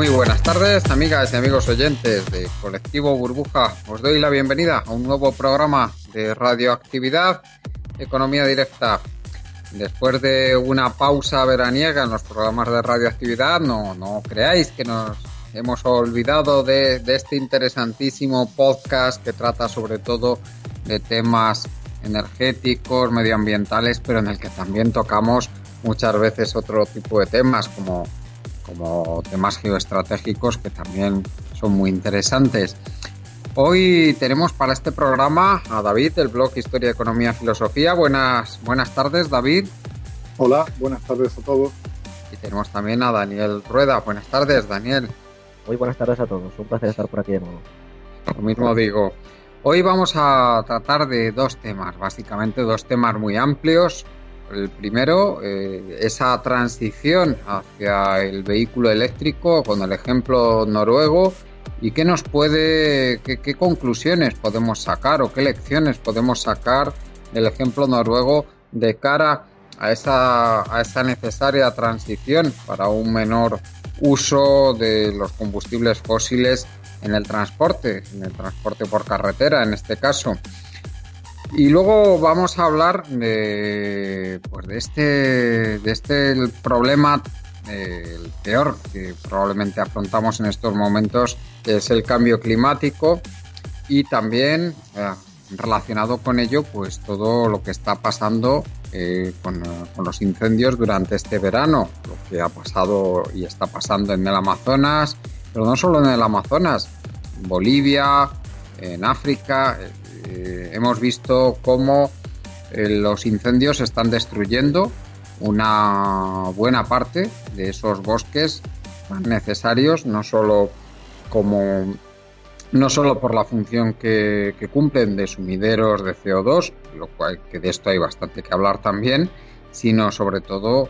Muy buenas tardes, amigas y amigos oyentes de Colectivo Burbuja. Os doy la bienvenida a un nuevo programa de radioactividad, economía directa. Después de una pausa veraniega en los programas de radioactividad, no, no creáis que nos hemos olvidado de, de este interesantísimo podcast que trata sobre todo de temas energéticos, medioambientales, pero en el que también tocamos muchas veces otro tipo de temas como como temas geoestratégicos que también son muy interesantes. Hoy tenemos para este programa a David del blog Historia, Economía, Filosofía. Buenas, buenas tardes, David. Hola, buenas tardes a todos. Y tenemos también a Daniel Rueda. Buenas tardes, Daniel. Muy buenas tardes a todos. Un placer estar por aquí de nuevo. Lo mismo digo. Hoy vamos a tratar de dos temas, básicamente dos temas muy amplios. El primero, eh, esa transición hacia el vehículo eléctrico con el ejemplo noruego y qué nos puede, qué, conclusiones podemos sacar o qué lecciones podemos sacar del ejemplo noruego de cara a esa, a esa necesaria transición para un menor uso de los combustibles fósiles en el transporte, en el transporte por carretera en este caso. Y luego vamos a hablar de, pues de este, de este problema, eh, el peor que probablemente afrontamos en estos momentos, que es el cambio climático y también eh, relacionado con ello, pues todo lo que está pasando eh, con, con, los incendios durante este verano, lo que ha pasado y está pasando en el Amazonas, pero no solo en el Amazonas, Bolivia, en África, eh, hemos visto cómo eh, los incendios están destruyendo una buena parte de esos bosques necesarios, no solo como no solo por la función que, que, cumplen de sumideros de CO2, lo cual que de esto hay bastante que hablar también, sino sobre todo,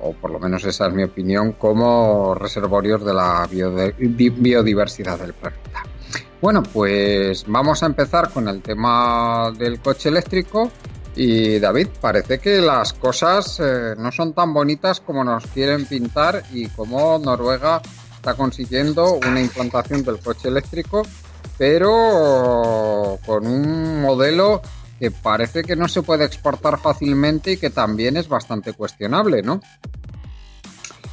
o por lo menos esa es mi opinión, como reservorios de la biodiversidad del planeta. Bueno, pues vamos a empezar con el tema del coche eléctrico. Y David, parece que las cosas eh, no son tan bonitas como nos quieren pintar y como Noruega está consiguiendo una implantación del coche eléctrico, pero con un modelo que parece que no se puede exportar fácilmente y que también es bastante cuestionable, ¿no?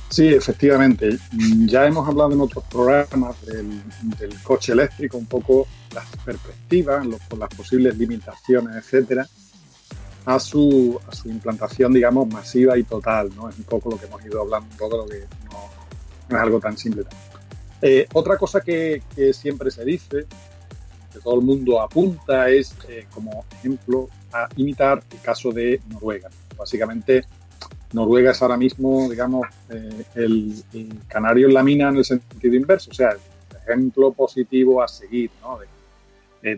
Sí, efectivamente. Ya hemos hablado en otros programas del, del coche eléctrico, un poco las perspectivas, los, las posibles limitaciones, etcétera, a su, a su implantación, digamos, masiva y total. ¿no? Es un poco lo que hemos ido hablando, todo lo que no, no es algo tan simple. Eh, otra cosa que, que, siempre se dice, que todo el mundo apunta, es eh, como ejemplo a imitar el caso de Noruega. Básicamente, Noruega es ahora mismo, digamos, eh, el, canario en la mina en el sentido inverso, o sea, el ejemplo positivo a seguir, ¿no?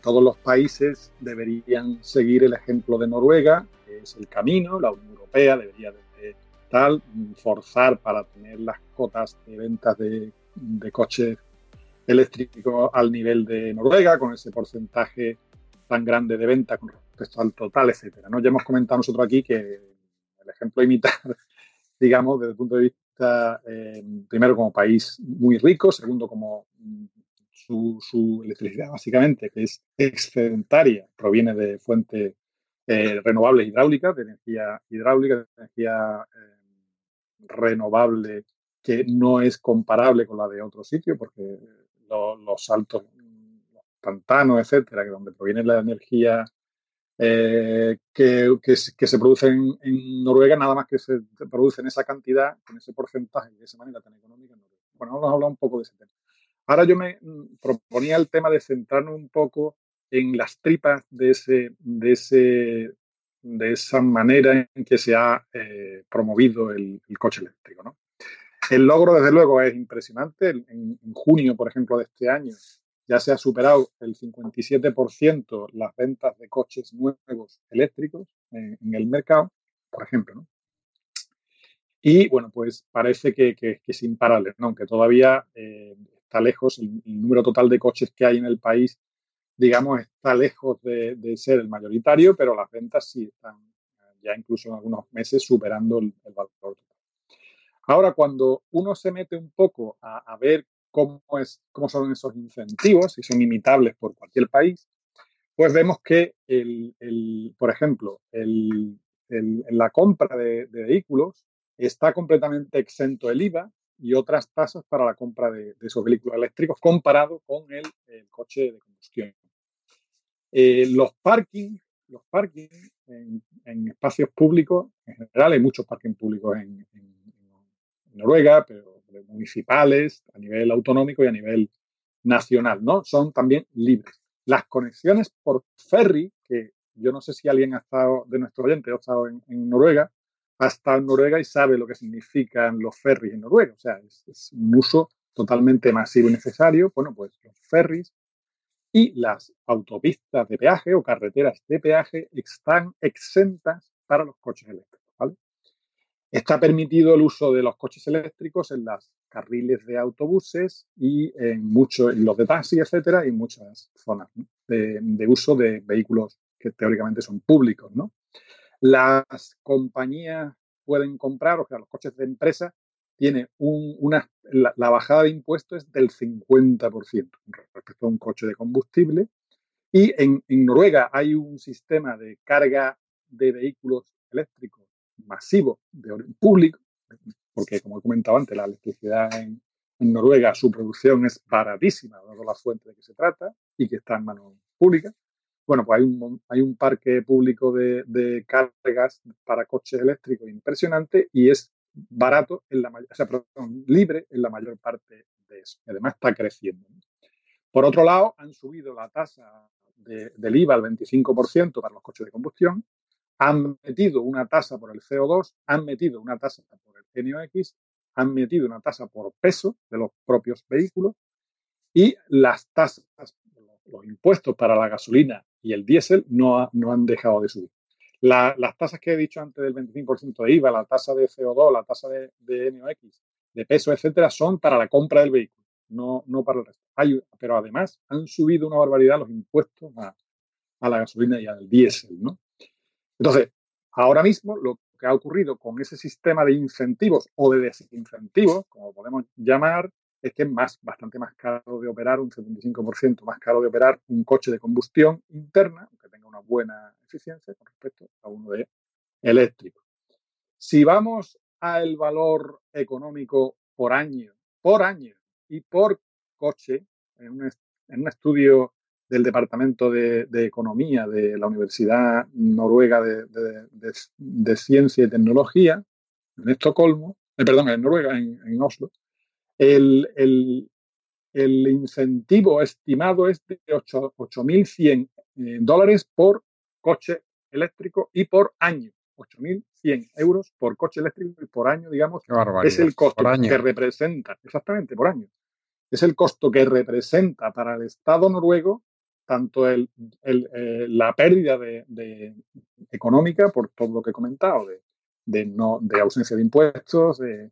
Todos los países deberían seguir el ejemplo de Noruega, que es el camino, la Unión Europea debería de, de tal, forzar para tener las cotas de ventas de, de coches eléctricos al nivel de Noruega, con ese porcentaje tan grande de venta con respecto al total, etcétera. ¿no? Ya hemos comentado nosotros aquí que ejemplo, imitar, digamos, desde el punto de vista, eh, primero como país muy rico, segundo como su, electricidad, básicamente, que es excedentaria, proviene de fuentes eh, renovables hidráulicas, de energía hidráulica, de energía eh, renovable que no es comparable con la de otro sitio, porque los altos, los pantanos, etcétera, que donde proviene la energía eh, que, que, se produce en, Noruega, nada más que se produce en esa cantidad, con ese porcentaje de esa manera tan económica en Noruega. Bueno, vamos a hablar un poco de ese tema. Ahora yo me mm, proponía el tema de centrarnos un poco en las tripas de, ese, de, ese, de esa manera en que se ha eh, promovido el, coche eléctrico. ¿no? El logro, desde luego, es impresionante. En, en, junio, por ejemplo, de este año, ya se ha superado el 57% las ventas de coches nuevos eléctricos en, el mercado, por ejemplo. ¿no? Y bueno, pues parece que, es imparable, ¿no? aunque todavía eh, está lejos, el, número total de coches que hay en el país, digamos, está lejos de, ser el mayoritario, pero las ventas sí están ya incluso en algunos meses superando el, valor total. Ahora, cuando uno se mete un poco a, ver cómo, es, cómo son esos incentivos, si son imitables por cualquier país, pues vemos que, el, por ejemplo, la compra de, de, vehículos está completamente exento el IVA y otras tasas para la compra de, esos vehículos eléctricos comparado con el, coche de combustión. Eh, los parkings, los parking en, espacios públicos, en general hay muchos parkings públicos en, Noruega, pero municipales, a nivel autonómico y a nivel nacional, ¿no? Son también libres. Las conexiones por ferry, que yo no sé si alguien ha estado de nuestro oyente ha estado en Noruega, ha estado en Noruega y sabe lo que significan los ferries en Noruega. O sea, es, un uso totalmente masivo y necesario. Bueno, pues los ferries y las autopistas de peaje o carreteras de peaje están exentas para los coches eléctricos. Está permitido el uso de los coches eléctricos en las carriles de autobuses y en muchos, los de taxi, etcétera, y muchas zonas de, uso de vehículos que teóricamente son públicos. Las compañías pueden comprar, o sea, los coches de empresa, tiene una, la, bajada de impuestos es del 50% respecto a un coche de combustible. Y en, Noruega hay un sistema de carga de vehículos eléctricos masivo de orden público, porque como he comentado antes, la electricidad en, Noruega, su producción es baratísima, dado la fuente de que se trata y que está en manos públicas. Bueno, pues hay un, hay un parque público de, cargas para coches eléctricos impresionante y es barato, en la, o sea, perdón, libre en la mayor parte de eso. Además está creciendo. Por otro lado, han subido la tasa del IVA al 25% para los coches de combustión, han metido una tasa por el CO2, han metido una tasa por el NOx, han metido una tasa por peso de los propios vehículos y las tasas, los impuestos para la gasolina y el diésel no, no han dejado de subir. las tasas que he dicho antes del 25% de IVA, la tasa de CO2, la tasa de, de, NOx, de peso, etcétera, son para la compra del vehículo, no, no para el resto. pero además han subido una barbaridad los impuestos a, a la gasolina y al diésel, ¿no? Entonces, ahora mismo lo que ha ocurrido con ese sistema de incentivos o de desincentivos, como podemos llamar, es que es más, bastante más caro de operar, un 75% más caro de operar un coche de combustión interna, aunque tenga una buena eficiencia con respecto a uno de eléctrico. Si vamos al valor económico por año, por año y por coche, en un, en un estudio del Departamento de, Economía de la Universidad Noruega de, Ciencia y Tecnología, en Estocolmo, eh, perdón, en Noruega, en Oslo, el, incentivo estimado es de 8.100 eh, dólares por coche eléctrico y por año. 8.100 euros por coche eléctrico y por año, digamos, es el costo que representa, exactamente, por año. Es el costo que representa para el Estado noruego tanto el, eh, la pérdida de, económica, por todo lo que he comentado, de, no, de ausencia de impuestos, de,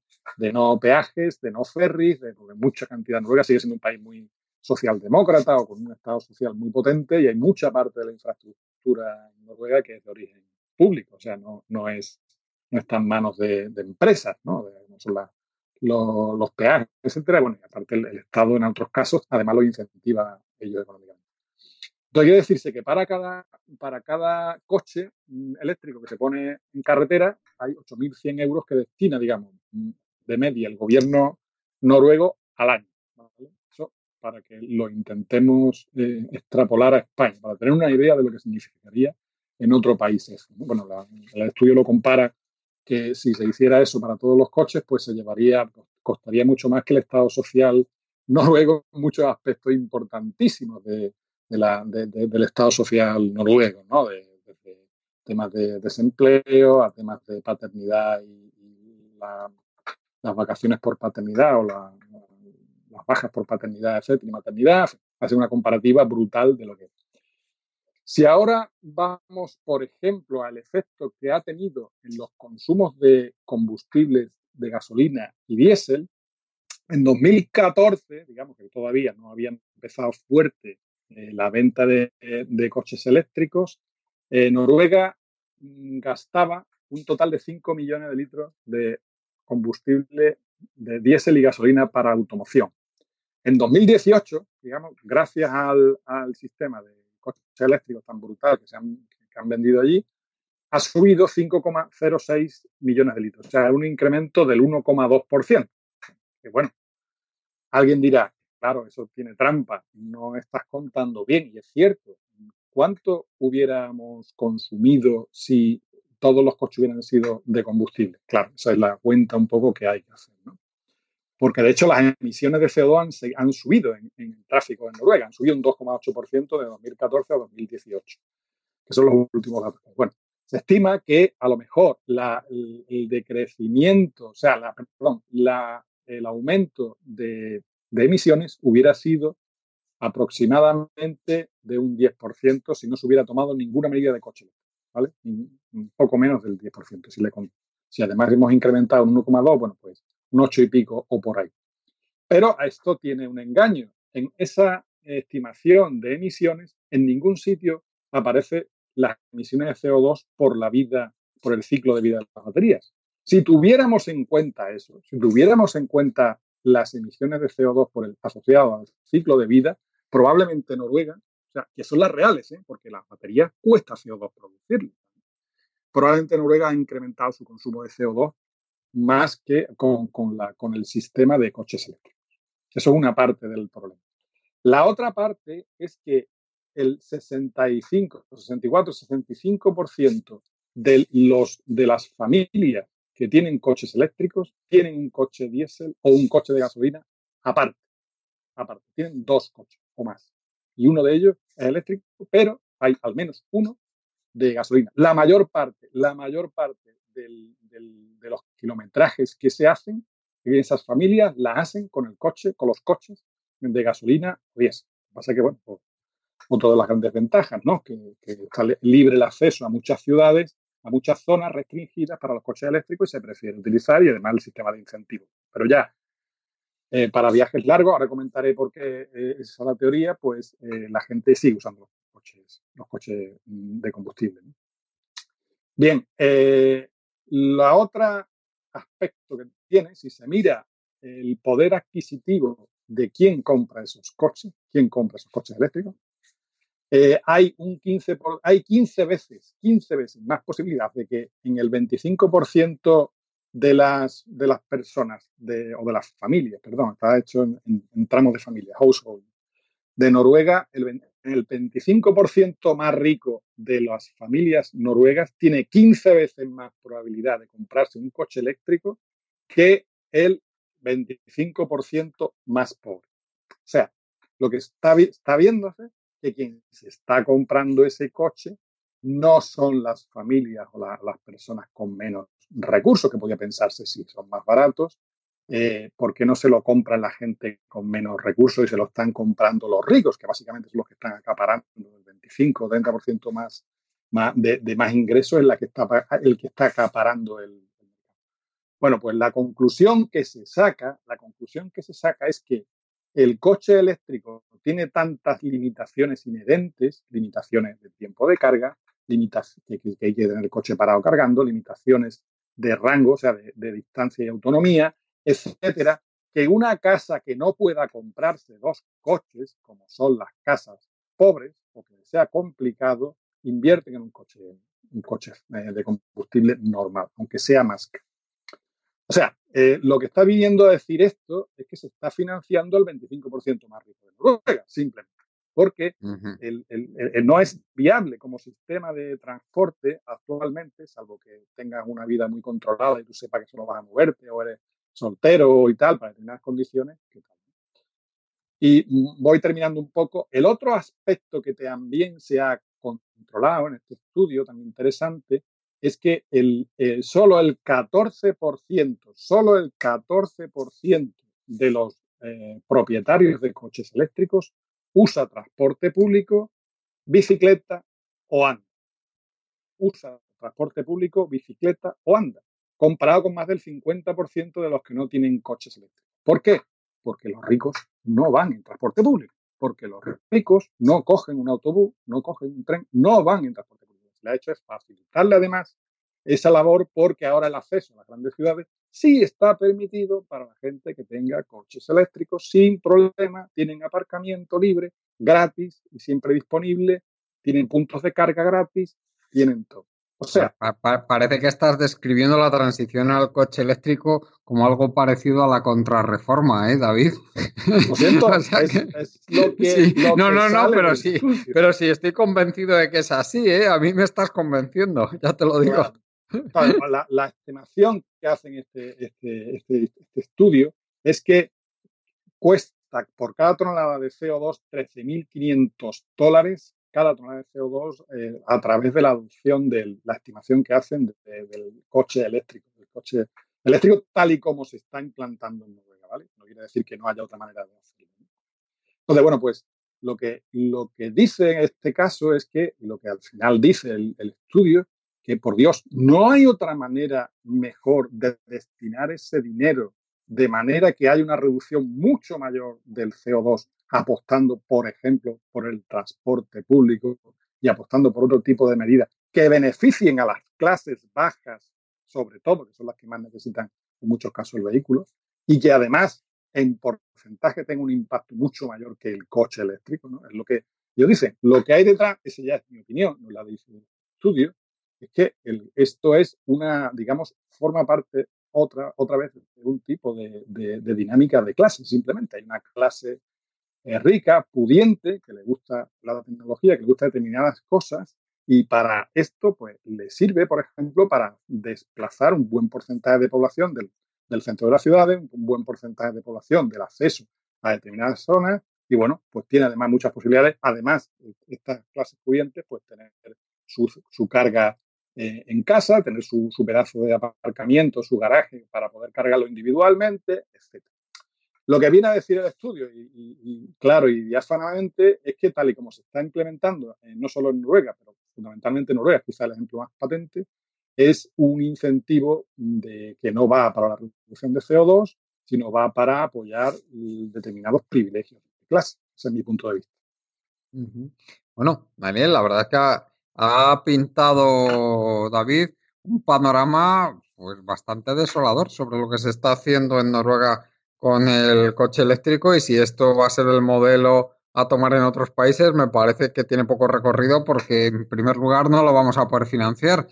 no peajes, de no ferries, de, mucha cantidad. Noruega sigue siendo un país muy socialdemócrata o con un Estado social muy potente y hay mucha parte de la infraestructura en Noruega que es de origen público, o sea, no, no, es, no está en manos de, empresas, ¿no? son las, los, peajes, etcétera. Bueno, y aparte el, Estado en otros casos además lo incentiva ellos económicamente. Entonces, quiere decirse que para cada, para cada coche mm, eléctrico que se pone en carretera hay 8.100 euros que destina, digamos, mm, de media el gobierno noruego al año. Eso para que lo intentemos eh, extrapolar a España, para tener una idea de lo que significaría en otro país. Bueno, el estudio lo compara que si se hiciera eso para todos los coches, pues se llevaría, costaría mucho más que el Estado social noruego muchos aspectos importantísimos de, del Estado social noruego, ¿no? De, temas de desempleo a temas de paternidad y, las vacaciones por paternidad o las bajas por paternidad, etcétera, y maternidad, hace una comparativa brutal de lo que es. Si ahora vamos, por ejemplo, al efecto que ha tenido en los consumos de combustibles de gasolina y diésel, en 2014, digamos que todavía no habían empezado fuerte eh, la venta de, coches eléctricos, Noruega mm, gastaba un total de 5 millones de litros de combustible de diésel y gasolina para automoción. En 2018, digamos, gracias al, al sistema de coches eléctricos tan brutal que se han, han vendido allí, ha subido 5,06 millones de litros, o sea, un incremento del 1,2%. Que bueno, alguien dirá, claro, eso tiene trampa, no estás contando bien, y es cierto. ¿Cuánto hubiéramos consumido si todos los coches hubieran sido de combustible? Claro, esa es la cuenta un poco que hay que hacer, ¿no? porque de hecho las emisiones de CO2 han, subido en, el tráfico en Noruega, han subido un 2,8% de 2014 a 2018, que son los últimos datos. Bueno, se estima que a lo mejor el, decrecimiento, o sea, perdón, el aumento de, emisiones hubiera sido aproximadamente de un 10% si no se hubiera tomado ninguna medida de coche, ¿vale? Un poco menos del 10%. Si, le, si además hemos incrementado un 1,2, bueno, pues un ocho y pico o por ahí. Pero esto tiene un engaño. En esa estimación de emisiones, en ningún sitio aparece las emisiones de CO2 por la vida, por el ciclo de vida de las baterías. Si tuviéramos en cuenta eso, si tuviéramos en cuenta las emisiones de CO2 por el, asociado al ciclo de vida, probablemente Noruega, o sea, que son las reales, ¿eh? porque las baterías cuesta CO2 producirlas. Probablemente Noruega ha incrementado su consumo de CO2 más que con, la, con el sistema de coches eléctricos. Eso es una parte del problema. La otra parte es que el 65, 64, 65% de, los, de las familias que tienen coches eléctricos tienen un coche diésel o un coche de gasolina aparte. Aparte, tienen dos coches o más. Y uno de ellos es eléctrico, pero hay al menos uno de gasolina. La mayor parte, la mayor parte del, de los kilometrajes que se hacen, y esas familias las hacen con el coche, con los coches de gasolina o diésel. Lo que pasa es que, bueno, pues, otra de las grandes ventajas, ¿no? Que, está libre el acceso a muchas ciudades, muchas zonas restringidas para los coches eléctricos y se prefiere utilizar y además el sistema de incentivos. Pero ya, eh, para viajes largos, ahora comentaré por qué eh, esa es la teoría, pues eh, la gente sigue usando los coches, los coches mm, de combustible. Bien, la otra aspecto que tiene, si se mira el poder adquisitivo de quién compra esos coches, quién compra esos coches eléctricos, eh, hay un 15 hay 15 veces, 15 veces más posibilidad de que en el 25% de las, de las personas de, o de las familias, perdón, está hecho en, tramos de familia, household, de Noruega, el, el 25% más rico de las familias noruegas tiene 15 veces más probabilidad de comprarse un coche eléctrico que el 25% más pobre. O sea, lo que está, está viéndose que quien se está comprando ese coche no son las familias o las personas con menos recursos, que podría pensarse si son más baratos, eh, ¿por qué no se lo compran la gente con menos recursos y se lo están comprando los ricos, que básicamente son los que están acaparando el 25 o 30% más, más de, más ingresos, es la que está, el que está acaparando el, mercado? Bueno, pues la conclusión que se saca, la conclusión que se saca es que el coche eléctrico tiene tantas limitaciones inherentes, limitaciones de tiempo de carga, limitaciones que, hay que tener el coche parado cargando, limitaciones de rango, o sea, de distancia y autonomía, etcétera, que una casa que no pueda comprarse dos coches, como son las casas pobres, o que sea complicado, invierten en un coche, un coche eh, de combustible normal, aunque sea más caro. O sea, eh, lo que está viniendo a decir esto es que se está financiando el 25% más rico de Noruega, simplemente, porque no es viable como sistema de transporte actualmente, salvo que tengas una vida muy controlada y tú sepas que solo vas a moverte o eres soltero y tal, para determinadas condiciones. Y voy terminando un poco. El otro aspecto que también se ha controlado en este estudio tan interesante es que el, eh, solo el 14%, solo el 14% de los eh, propietarios de coches eléctricos usa transporte público, bicicleta o anda. Usa transporte público, bicicleta o anda, comparado con más del 50% de los que no tienen coches eléctricos. ¿Por qué? Porque los ricos no van en transporte público, porque los ricos no cogen un autobús, no cogen un tren, no van en transporte Lo que ha hecho es facilitarle además esa labor porque ahora el acceso a las grandes ciudades sí está permitido para la gente que tenga coches eléctricos sin problema, tienen aparcamiento libre, gratis y siempre disponible, tienen puntos de carga gratis, tienen todo. O sea, parece que estás describiendo la transición al coche eléctrico como algo parecido a la contrarreforma, ¿eh, David? Lo siento, es, lo que, no, no, no, pero sí, pero sí estoy convencido de que es así, ¿eh? A mí me estás convenciendo, ya te lo digo. la, estimación que hacen este, este, este, este, estudio es que cuesta por cada tonelada de CO2 13.500 dólares cada tonelada de CO2 eh, a través de la adopción de la estimación que hacen del coche eléctrico, del coche eléctrico tal y como se está implantando en Noruega, ¿vale? No quiere decir que no haya otra manera de hacerlo. Entonces, bueno, pues lo que, lo que dice en este caso es que, lo que al final dice el estudio, que por Dios, no hay otra manera mejor de destinar ese dinero de manera que haya una reducción mucho mayor del CO2, apostando, por ejemplo, por el transporte público y apostando por otro tipo de medidas que beneficien a las clases bajas, sobre todo, que son las que más necesitan en muchos casos el vehículo, y que además en porcentaje tenga un impacto mucho mayor que el coche eléctrico. ¿no? Es lo que yo dice. Lo que hay detrás, esa ya es mi opinión, no la dice el estudio, es que esto es una, digamos, forma parte otra, otra vez de un tipo de, dinámica de clase. Simplemente hay una clase eh, rica, pudiente, que le gusta la tecnología, que le gusta determinadas cosas y para esto, pues, le sirve, por ejemplo, para desplazar un buen porcentaje de población del, centro de las ciudades, un buen porcentaje de población del acceso a determinadas zonas y, bueno, pues tiene además muchas posibilidades, además, estas clases pudientes, pues tener su, su carga eh, en casa, tener su, pedazo de aparcamiento, su garaje para poder cargarlo individualmente, etc. Lo que viene a decir el estudio, y, claro y diáfanamente, es que tal y como se está implementando, eh, no solo en Noruega, pero fundamentalmente en Noruega, quizá el ejemplo más patente, es un incentivo de, que no va para la reducción de CO2, sino va para apoyar determinados privilegios de clase. Ese es mi punto de vista. Bueno, Daniel, la verdad es que ha pintado David un panorama pues bastante desolador sobre lo que se está haciendo en Noruega con el coche eléctrico y si esto va a ser el modelo a tomar en otros países, me parece que tiene poco recorrido porque en primer lugar no lo vamos a poder financiar.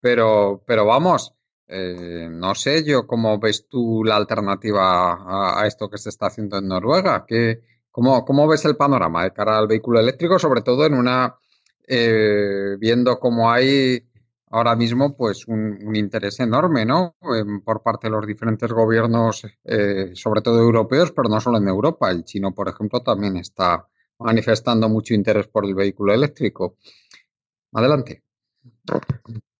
Pero, pero vamos, eh, no sé yo cómo ves tú la alternativa a, esto que se está haciendo en Noruega. ¿Qué, cómo, ¿Cómo ves el panorama de cara al vehículo eléctrico, sobre todo en una eh, viendo cómo hay ahora mismo pues un, interés enorme ¿no? por parte de los diferentes gobiernos, eh, sobre todo europeos, pero no solo en Europa. El chino, por ejemplo, también está manifestando mucho interés por el vehículo eléctrico. Adelante.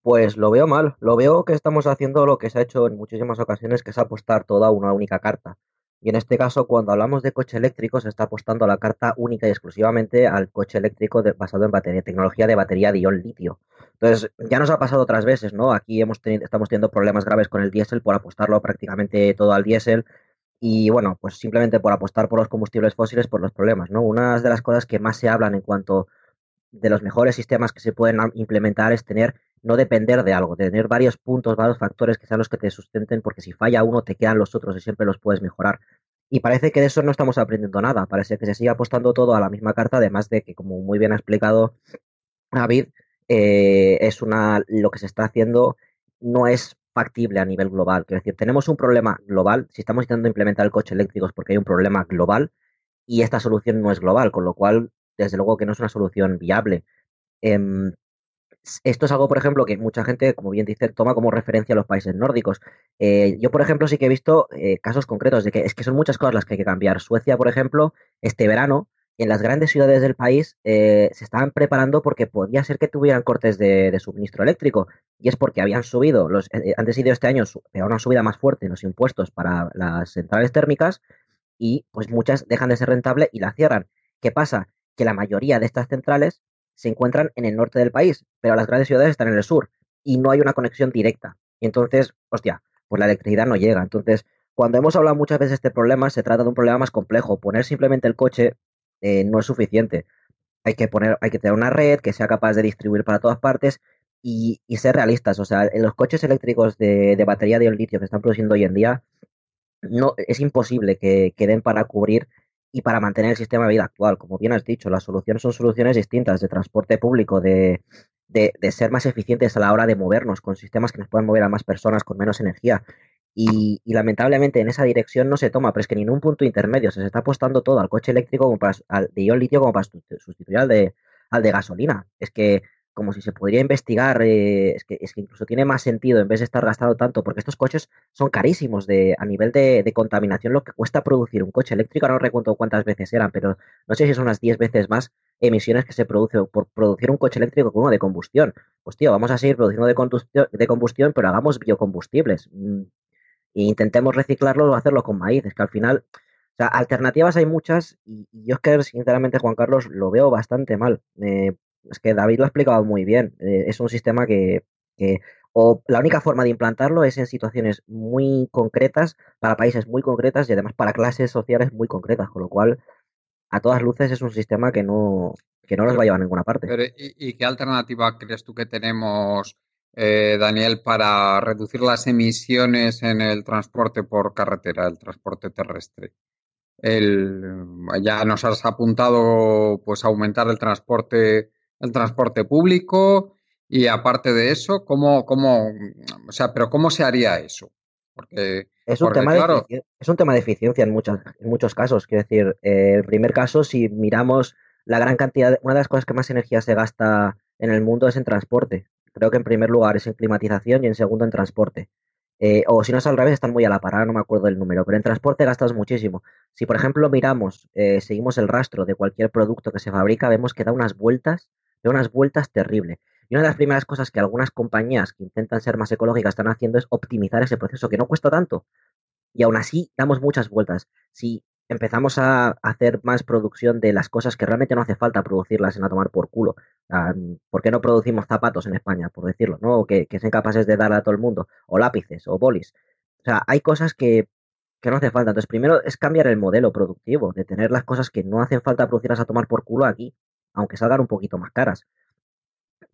Pues lo veo mal. Lo veo que estamos haciendo lo que se ha hecho en muchísimas ocasiones, que es apostar toda una única carta. Y en este caso, cuando hablamos de coche eléctrico, se está apostando la carta única y exclusivamente al coche eléctrico basado en batería, tecnología de batería de ion litio. Entonces, ya nos ha pasado otras veces, ¿no? Aquí hemos estamos teniendo problemas graves con el diésel por apostarlo prácticamente todo al diésel. Y bueno, pues simplemente por apostar por los combustibles fósiles por los problemas, ¿no? Una de las cosas que más se hablan en cuanto de los mejores sistemas que se pueden implementar es tener no depender de algo, de tener varios puntos, varios factores que sean los que te sustenten, porque si falla uno te quedan los otros y siempre los puedes mejorar. Y parece que de eso no estamos aprendiendo nada, parece que se sigue apostando todo a la misma carta, además de que, como muy bien ha explicado David, eh, es una lo que se está haciendo no es factible a nivel global. Quiero decir, tenemos un problema global, si estamos intentando implementar el coche eléctrico es porque hay un problema global y esta solución no es global, con lo cual, desde luego que no es una solución viable. Em, esto es algo, por ejemplo, que mucha gente, como bien dice, toma como referencia a los países nórdicos. Eh, yo, por ejemplo, sí que he visto eh, casos concretos de que es que son muchas cosas las que hay que cambiar. Suecia, por ejemplo, este verano, en las grandes ciudades del país eh, se estaban preparando porque podía ser que tuvieran cortes de, suministro eléctrico. Y es porque habían subido, los, antes de este año, una subida más fuerte en los impuestos para las centrales térmicas y pues muchas dejan de ser rentables y la cierran. ¿Qué pasa? Que la mayoría de estas centrales se encuentran en el norte del país, pero las grandes ciudades están en el sur y no hay una conexión directa. Y entonces, hostia, pues la electricidad no llega. Entonces, cuando hemos hablado muchas veces de este problema, se trata de un problema más complejo. Poner simplemente el coche eh, no es suficiente. Hay que poner, hay que tener una red que sea capaz de distribuir para todas partes y, ser realistas. O sea, en los coches eléctricos de, batería de litio que están produciendo hoy en día, no, es imposible que, que den para cubrir y para mantener el sistema de vida actual. Como bien has dicho, las soluciones son soluciones distintas de transporte público, de, de, ser más eficientes a la hora de movernos con sistemas que nos puedan mover a más personas con menos energía. Y, lamentablemente en esa dirección no se toma, pero es que ni en un punto intermedio se, está apostando todo al coche eléctrico como para, al de ion litio como para sustituir al de, al de gasolina. Es que como si se podría investigar, eh, es, que, es que incluso tiene más sentido en vez de estar gastando tanto, porque estos coches son carísimos de, a nivel de, contaminación, lo que cuesta producir un coche eléctrico, no recuerdo cuántas veces eran, pero no sé si son unas 10 veces más emisiones que se produce por producir un coche eléctrico que uno de combustión. Pues tío, vamos a seguir produciendo de, combustión, de combustión pero hagamos biocombustibles. Mm, e intentemos reciclarlo o hacerlo con maíz. Es que al final, o sea, alternativas hay muchas y, yo es que sinceramente, Juan Carlos, lo veo bastante mal. Eh, es que David lo ha explicado muy bien. Eh, es un sistema que, o la única forma de implantarlo es en situaciones muy concretas, para países muy concretas y además para clases sociales muy concretas, con lo cual a todas luces es un sistema que no, que no nos va a llevar a ninguna parte. ¿y, qué alternativa crees tú que tenemos, eh, Daniel, para reducir las emisiones en el transporte por carretera, el transporte terrestre? El, ya nos has apuntado pues aumentar el transporte el transporte público y aparte de eso, ¿cómo, cómo, o sea, pero cómo se haría eso? Porque, es, un tema de es un tema de eficiencia en, muchas, en muchos casos. Quiero decir, eh, el primer caso, si miramos la gran cantidad, una de las cosas que más energía se gasta en el mundo es en transporte. Creo que en primer lugar es en climatización y en segundo en transporte. Eh, o si no es al revés, están muy a la parada, no me acuerdo del número, pero en transporte gastas muchísimo. Si, por ejemplo, miramos, eh, seguimos el rastro de cualquier producto que se fabrica, vemos que da unas vueltas de unas vueltas terribles. Y una de las primeras cosas que algunas compañías que intentan ser más ecológicas están haciendo es optimizar ese proceso, que no cuesta tanto. Y aún así damos muchas vueltas. Si empezamos a hacer más producción de las cosas que realmente no hace falta producirlas en a tomar por culo. ¿Por qué no producimos zapatos en España, por decirlo? ¿no? Que, que sean capaces de dar a todo el mundo. O lápices, o bolis. O sea, hay cosas que, que no hace falta. Entonces, primero es cambiar el modelo productivo, de tener las cosas que no hacen falta producirlas a tomar por culo aquí aunque salgan un poquito más caras.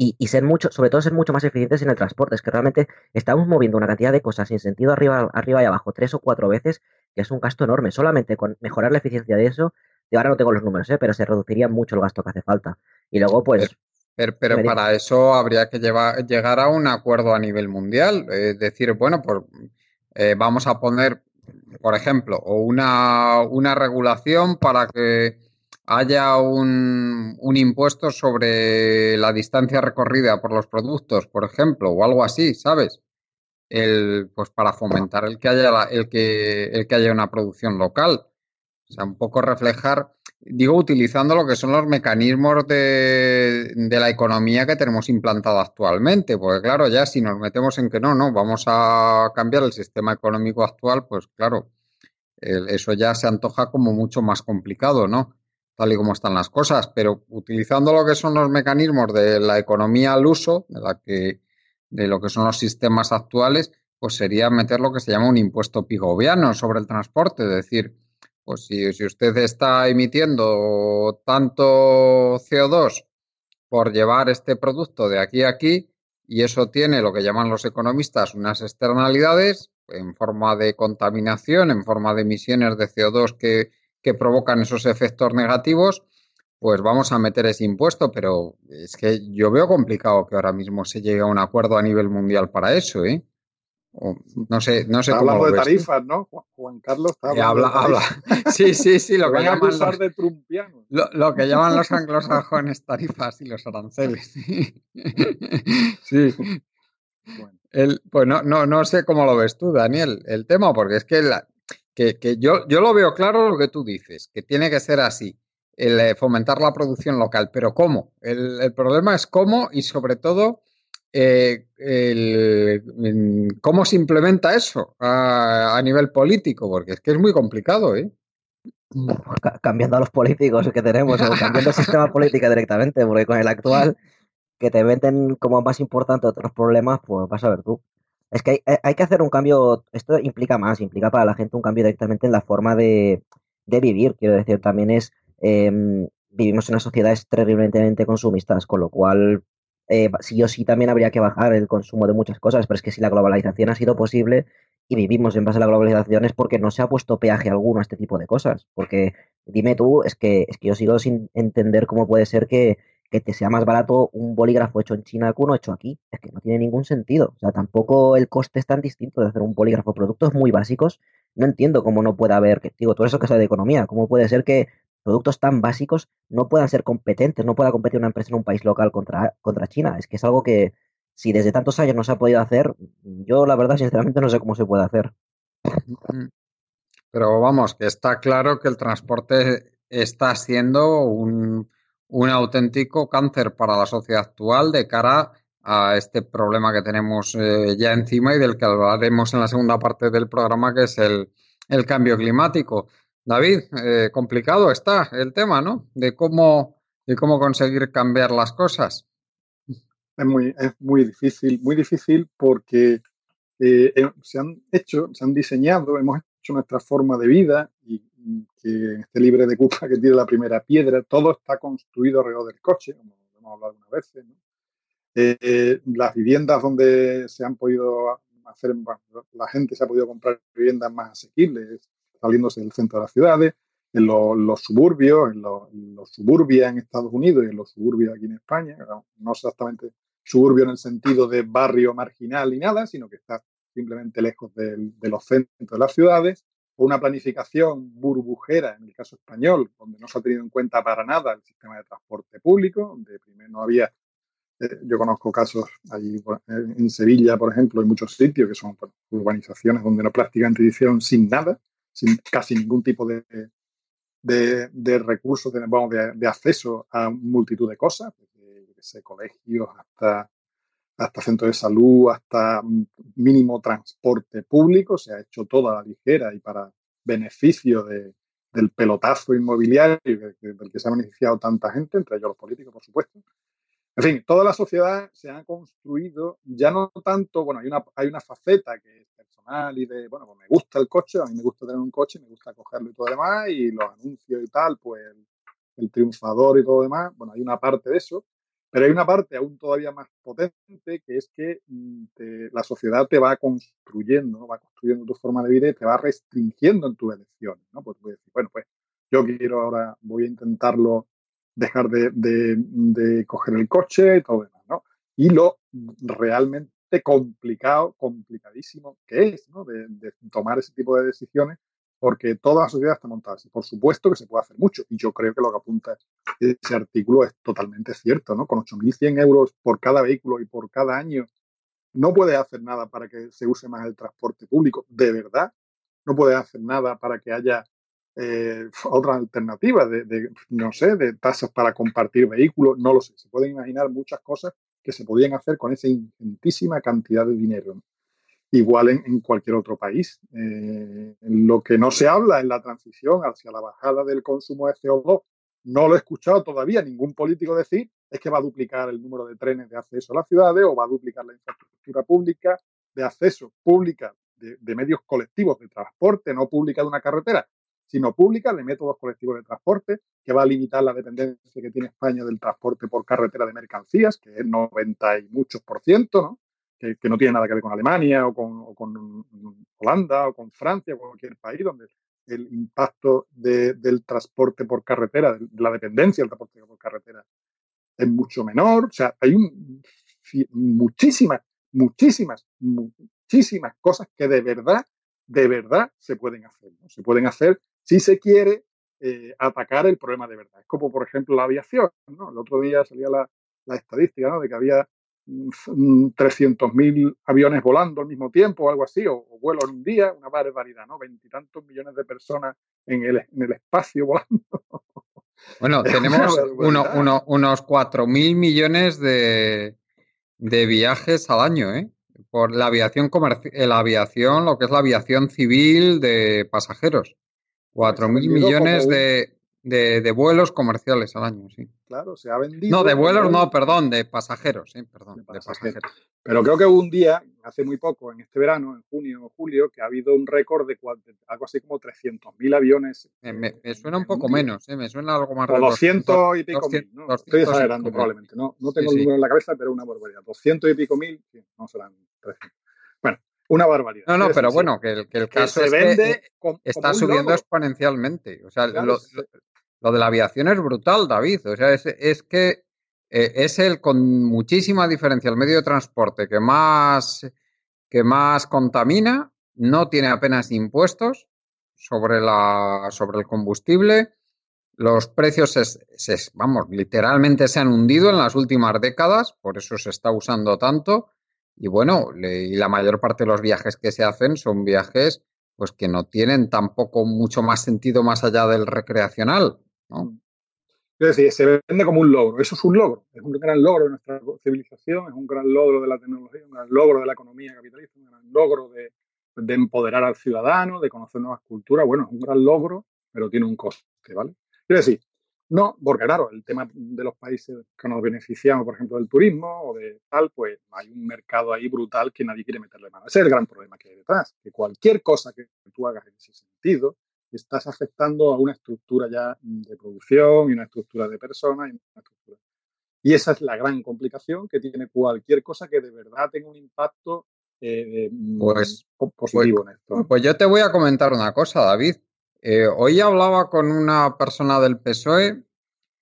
Y, ser mucho, sobre todo ser mucho más eficientes en el transporte. Es que realmente estamos moviendo una cantidad de cosas sin sentido arriba, arriba y abajo tres o cuatro veces, que es un gasto enorme. Solamente con mejorar la eficiencia de eso, de ahora no tengo los números, ¿eh? pero se reduciría mucho el gasto que hace falta. Y luego, pues. Pero, pero, para eso habría que llevar, llegar a un acuerdo a nivel mundial. Es decir, bueno, pues eh, vamos a poner, por ejemplo, una, una regulación para que haya un, un, impuesto sobre la distancia recorrida por los productos, por ejemplo, o algo así, ¿sabes? El, pues para fomentar el que haya el que el que haya una producción local. O sea, un poco reflejar, digo, utilizando lo que son los mecanismos de, de la economía que tenemos implantado actualmente. Porque claro, ya si nos metemos en que no, no, vamos a cambiar el sistema económico actual, pues claro, eso ya se antoja como mucho más complicado, ¿no? Tal y como están las cosas, pero utilizando lo que son los mecanismos de la economía al uso, de, la que, de lo que son los sistemas actuales, pues sería meter lo que se llama un impuesto pigoviano sobre el transporte, es decir, pues si, si usted está emitiendo tanto CO2 por llevar este producto de aquí a aquí, y eso tiene lo que llaman los economistas unas externalidades en forma de contaminación, en forma de emisiones de CO2 que, que provocan esos efectos negativos, pues vamos a meter ese impuesto, pero es que yo veo complicado que ahora mismo se llegue a un acuerdo a nivel mundial para eso, ¿eh? no sé, no sé cómo hablando de tarifas, ¿no? Juan Carlos está eh, hablando habla, Sí, sí, sí, lo que llaman los, de lo, que llaman los anglosajones tarifas y los aranceles. sí. El, pues no, no, no sé cómo lo ves tú, Daniel, el tema, porque es que, la, que, que yo, yo lo veo claro lo que tú dices, que tiene que ser así el eh, fomentar la producción local. Pero ¿cómo? El, problema es cómo y sobre todo eh, cómo se implementa eso a, nivel político, porque es que es muy complicado, ¿eh? Cambiando a los políticos que tenemos, o cambiando el sistema político directamente, porque con el actual, que te venden como más importante otros problemas, pues vas a ver tú. Es que hay, que hacer un cambio, esto implica más, implica para la gente un cambio directamente en la forma de, de vivir, quiero decir, también es eh, vivimos en una sociedades terriblemente consumistas, con lo cual eh, sí o sí también habría que bajar el consumo de muchas cosas, pero es que si la globalización ha sido posible y vivimos en base a la globalización es porque no se ha puesto peaje alguno a este tipo de cosas. Porque dime tú, es que, es que yo sigo sin entender cómo puede ser que, que te sea más barato un bolígrafo hecho en China que uno hecho aquí. Es que no tiene ningún sentido. O sea, tampoco el coste es tan distinto de hacer un bolígrafo. Productos muy básicos, no entiendo cómo no puede haber, que, digo, todo eso que sea de economía, cómo puede ser que productos tan básicos no puedan ser competentes, no pueda competir una empresa en un país local contra, contra China. Es que es algo que si desde tantos años no se ha podido hacer, yo la verdad sinceramente no sé cómo se puede hacer. Pero vamos, que está claro que el transporte está siendo un, un auténtico cáncer para la sociedad actual de cara a este problema que tenemos eh, ya encima y del que hablaremos en la segunda parte del programa, que es el, el cambio climático. David, eh, complicado está el tema, ¿no? De cómo, de cómo conseguir cambiar las cosas. Es muy, es muy difícil, muy difícil porque eh, se han hecho, se han diseñado, hemos hecho nuestra forma de vida y que esté libre de culpa que tiene la primera piedra, todo está construido alrededor del coche, como hemos hablado algunas veces. las viviendas donde se han podido hacer, la gente se ha podido comprar viviendas más asequibles, saliéndose del centro de las ciudades, en los, suburbios, en los, suburbios en Estados Unidos y en los suburbios aquí en España, no exactamente suburbio en el sentido de barrio marginal y nada, sino que está simplemente lejos de, los centros de las ciudades, o una planificación burbujera, en el caso español, donde no se ha tenido en cuenta para nada el sistema de transporte público, donde primero no había, eh, yo conozco casos allí en Sevilla, por ejemplo, en muchos sitios que son urbanizaciones donde no prácticamente hicieron sin nada, sin casi ningún tipo de, de, recursos, de, de, acceso a multitud de cosas, desde colegios hasta, hasta centros de salud, hasta mínimo transporte público, se ha hecho toda la ligera y para beneficio del pelotazo inmobiliario del que se ha beneficiado tanta gente, entre ellos los políticos, por supuesto. En fin, toda la sociedad se ha construido, ya no tanto, bueno, hay una, hay una faceta que es personal y de, bueno, pues me gusta el coche, a mí me gusta tener un coche, me gusta cogerlo y todo demás, y los anuncios y tal, pues el, triunfador y todo demás, bueno, hay una parte de eso, pero hay una parte aún todavía más potente, que es que mm, la sociedad te va construyendo, va construyendo tu forma de vida y te va restringiendo en tus elecciones, ¿no? Pues puedes decir, bueno, pues yo quiero ahora, voy a intentarlo dejar de, de, coger el coche y todo demás, ¿no? Y lo realmente complicado, complicadísimo que es, ¿no? De, tomar ese tipo de decisiones, porque toda la sociedad está montada así. Por supuesto que se puede hacer mucho, y yo creo que lo que apunta ese artículo es totalmente cierto, ¿no? Con 8.100 euros por cada vehículo y por cada año, no puede hacer nada para que se use más el transporte público, de verdad. No puede hacer nada para que haya eh, otra alternativa de, no sé, de tasas para compartir vehículos, no lo sé. Se pueden imaginar muchas cosas que se podían hacer con esa ingentísima cantidad de dinero. Igual en, cualquier otro país. Eh, lo que no se habla en la transición hacia la bajada del consumo de CO2, no lo he escuchado todavía ningún político decir, es que va a duplicar el número de trenes de acceso a las ciudades o va a duplicar la infraestructura pública de acceso pública de, de medios colectivos de transporte, no pública de una carretera sino pública, de métodos colectivos de transporte, que va a limitar la dependencia que tiene España del transporte por carretera de mercancías, que es 90 y muchos por ciento, ¿no? Que, no tiene nada que ver con Alemania o con, Holanda o con Francia o cualquier país donde el impacto del transporte por carretera, la dependencia del transporte por carretera es mucho menor. O sea, hay muchísimas, muchísimas, muchísimas cosas que de verdad, de verdad se pueden hacer. Se pueden hacer si se quiere eh, atacar el problema de verdad. Es como, por ejemplo, la aviación. El otro día salía la, estadística ¿no? de que había 300.000 mm, aviones volando al mismo tiempo o algo así, o, vuelo en un día, una barbaridad, ¿no? Veintitantos millones de personas en el, en el espacio volando. Bueno, tenemos uno, uno, unos 4.000 millones de, de viajes al año, ¿eh? Por la aviación la aviación, lo que es la aviación civil de pasajeros. Cuatro mil millones de, de, vuelos comerciales al año, sí. Claro, se ha vendido. No, de vuelos no, perdón, de pasajeros, sí, perdón, de pasajeros. Pero creo que hubo un día, hace muy poco, en este verano, en junio o julio, que ha habido un récord de algo así como 300.000 aviones. me, suena un poco menos, ¿eh? me suena algo más. O 200 y pico mil, ¿no? Estoy exagerando probablemente, no, no tengo el número en la cabeza, pero una barbaridad. 200 y pico mil, no serán 300. Una barbaridad. No, no, pero bueno, que el, que el caso es que está subiendo exponencialmente. O sea, lo, de la aviación es brutal, David. O sea, es, que eh, es el con muchísima diferencia el medio de transporte que más, que más contamina, no tiene apenas impuestos sobre, la, sobre el combustible. Los precios, vamos, literalmente se han hundido en las últimas décadas, por eso se está usando tanto. Y bueno, y la mayor parte de los viajes que se hacen son viajes pues que no tienen tampoco mucho más sentido más allá del recreacional, ¿no? Es decir, se vende como un logro. Eso es un logro. Es un gran logro de nuestra civilización, es un gran logro de la tecnología, un gran logro de la economía capitalista, un gran logro de, de empoderar al ciudadano, de conocer nuevas culturas. Bueno, es un gran logro, pero tiene un coste, ¿vale? Quiero decir, no, porque claro, el tema de los países que nos beneficiamos, por ejemplo, del turismo o de tal, pues hay un mercado ahí brutal que nadie quiere meterle mano. Ese es el gran problema que hay detrás, que cualquier cosa que tú hagas en ese sentido, estás afectando a una estructura ya de producción y una estructura de personas. Y, esa es la gran complicación que tiene cualquier cosa que de verdad tenga un impacto eh, pues, positivo pues, en esto. Pues yo te voy a comentar una cosa, David. Eh, hoy hablaba con una persona del PSOE,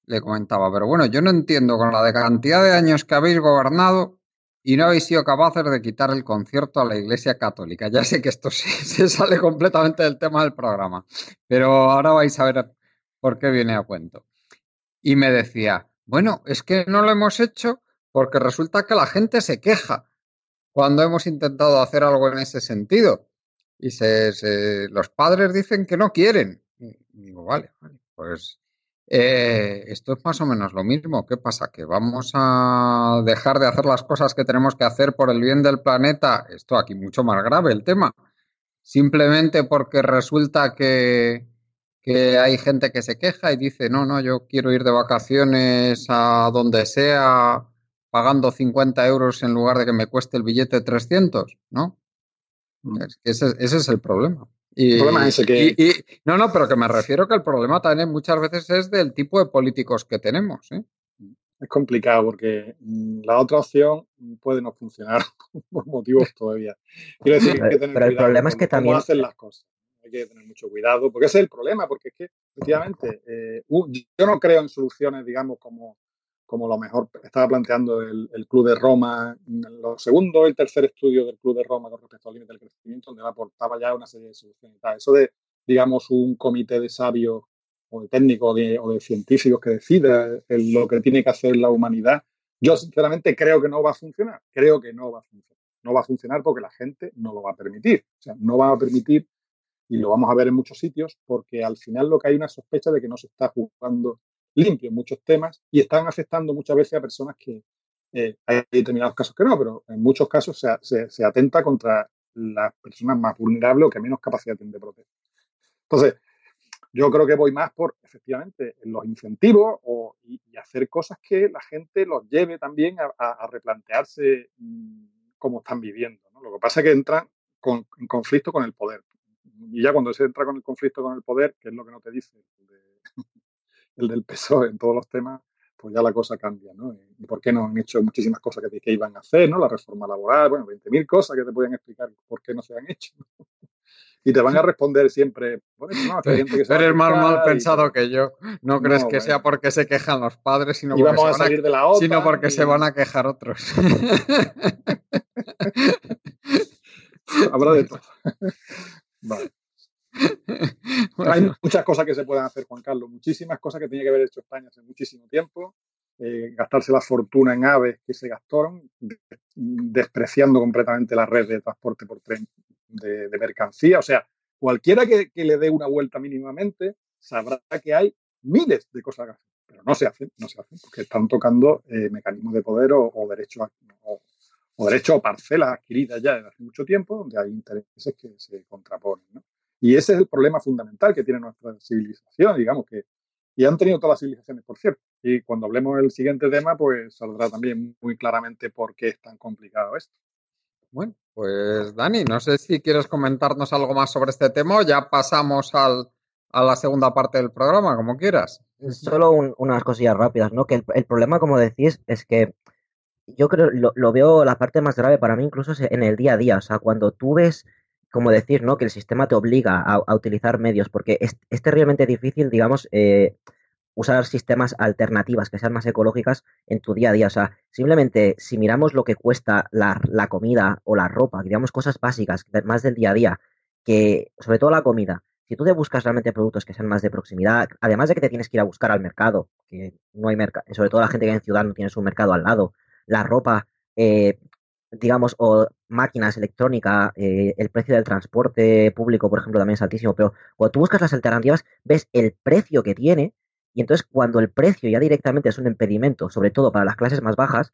le comentaba, pero bueno, yo no entiendo con la cantidad de años que habéis gobernado y no habéis sido capaces de quitar el concierto a la Iglesia Católica. Ya sé que esto se, sale completamente del tema del programa, pero ahora vais a ver por qué viene a cuento. Y me decía, bueno, es que no lo hemos hecho porque resulta que la gente se queja cuando hemos intentado hacer algo en ese sentido. Y se, los padres dicen que no quieren. Y digo, vale, vale pues eh, esto es más o menos lo mismo. ¿Qué pasa? ¿Que vamos a dejar de hacer las cosas que tenemos que hacer por el bien del planeta? Esto aquí mucho más grave el tema. Simplemente porque resulta que, que hay gente que se queja y dice, no, no, yo quiero ir de vacaciones a donde sea pagando 50 euros en lugar de que me cueste el billete 300, ¿no? Ese, es el problema. Y, no, no, pero que me refiero que el problema también muchas veces es del tipo de políticos que tenemos. ¿eh? Es complicado porque mm, la otra opción puede no funcionar por motivos todavía. Quiero decir, que tener pero el problema es que también... hacen las cosas. Hay que tener mucho cuidado, porque ese es el problema, porque es que, efectivamente, eh, yo no creo en soluciones, digamos, como como lo mejor estaba planteando el, Club de Roma, los segundo el tercer estudio del Club de Roma con respecto al límite del crecimiento, donde aportaba ya una serie de soluciones. Eso de, digamos, un comité de sabios o de técnicos o de científicos que decida lo que tiene que hacer la humanidad, yo sinceramente creo que no va a funcionar. Creo que no va a funcionar. No va a funcionar porque la gente no lo va a permitir. O sea, no va a permitir, y lo vamos a ver en muchos sitios, porque al final lo que hay una sospecha de que no se está jugando limpio en muchos temas y están afectando muchas veces a personas que eh, hay determinados casos que no, pero en muchos casos se, se, atenta contra las personas más vulnerables o que menos capacidad tienen de proteger. Entonces, yo creo que voy más por, efectivamente, los incentivos o, y, hacer cosas que la gente los lleve también a, replantearse mm, cómo están viviendo. Lo que pasa es que entran con, en conflicto con el poder. y ya cuando se entra con el conflicto con el poder, que es lo que no te dice el, del PSOE en todos los temas, pues ya la cosa cambia, ¿no? ¿Y por qué no han hecho muchísimas cosas que, que iban a hacer, ¿no? La reforma laboral, bueno, 20.000 cosas que te pueden explicar por qué no se han hecho. y te van a responder siempre, bueno, no, hay gente que se Eres más mal pensado que yo. No crees que sea porque se quejan los padres, sino porque, se, van a, la sino porque se van a quejar otros. Habrá de todo. vale. Hay muchas cosas que se pueden hacer, Juan Carlos, muchísimas cosas que tenía que haber hecho España hace muchísimo tiempo. Eh, gastarse la fortuna en aves que se gastaron, despreciando completamente la red de transporte por tren de, mercancía. O sea, cualquiera que, le dé una vuelta mínimamente sabrá que hay miles de cosas que hacer, pero no se hacen, no se hacen, porque están tocando eh, mecanismos de poder o, derechos o, o derechos o parcelas adquiridas ya desde hace mucho tiempo, donde hay intereses que se contraponen. Y ese es el problema fundamental que tiene nuestra civilización, digamos que, y han tenido todas las civilizaciones, por cierto. Y cuando hablemos del siguiente tema, pues saldrá también muy claramente por qué es tan complicado esto. Bueno, pues Dani, no sé si quieres comentarnos algo más sobre este tema o ya pasamos al, a la segunda parte del programa, como quieras. Solo unas cosillas rápidas, ¿no? Que el, problema, como decís, es que yo creo, lo, lo, veo la parte más grave para mí incluso en el día a día. O sea, cuando tú ves, como decir, ¿no? Que el sistema te obliga a, utilizar medios, porque es, es terriblemente difícil, digamos, eh, usar sistemas alternativas que sean más ecológicas en tu día a día. O sea, simplemente si miramos lo que cuesta la, comida o la ropa, digamos cosas básicas, más del día a día, que sobre todo la comida, si tú te buscas realmente productos que sean más de proximidad, además de que te tienes que ir a buscar al mercado, que no hay mercado, sobre todo la gente que en ciudad no tiene su mercado al lado, la ropa, eh, digamos, o máquinas electrónicas, eh, el precio del transporte público, por ejemplo, también es altísimo, pero cuando tú buscas las alternativas, ves el precio que tiene y entonces cuando el precio ya directamente es un impedimento, sobre todo para las clases más bajas,